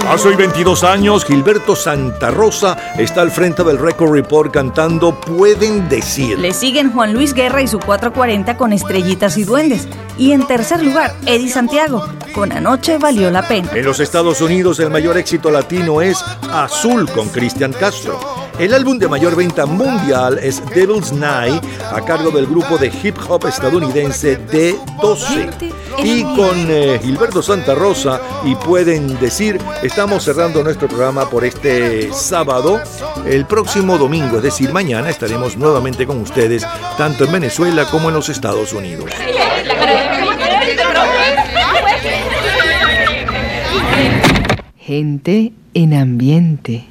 Hace hoy 22 años, Gilberto Santa Rosa está al frente del Record Report cantando Pueden Decir. Le siguen Juan Luis Guerra y su 440 con Estrellitas y Duendes. Y en tercer lugar, Eddie Santiago con Anoche Valió la Pena. En los Estados Unidos el mayor éxito latino es Azul con Cristian Castro. El álbum de mayor venta mundial es Devil's Night a cargo del grupo de hip hop estadounidense D12. Y con eh, Gilberto Santa Rosa y pueden decir, estamos cerrando nuestro programa por este sábado. El próximo domingo, es decir, mañana, estaremos nuevamente con ustedes, tanto en Venezuela como en los Estados Unidos. Gente en ambiente.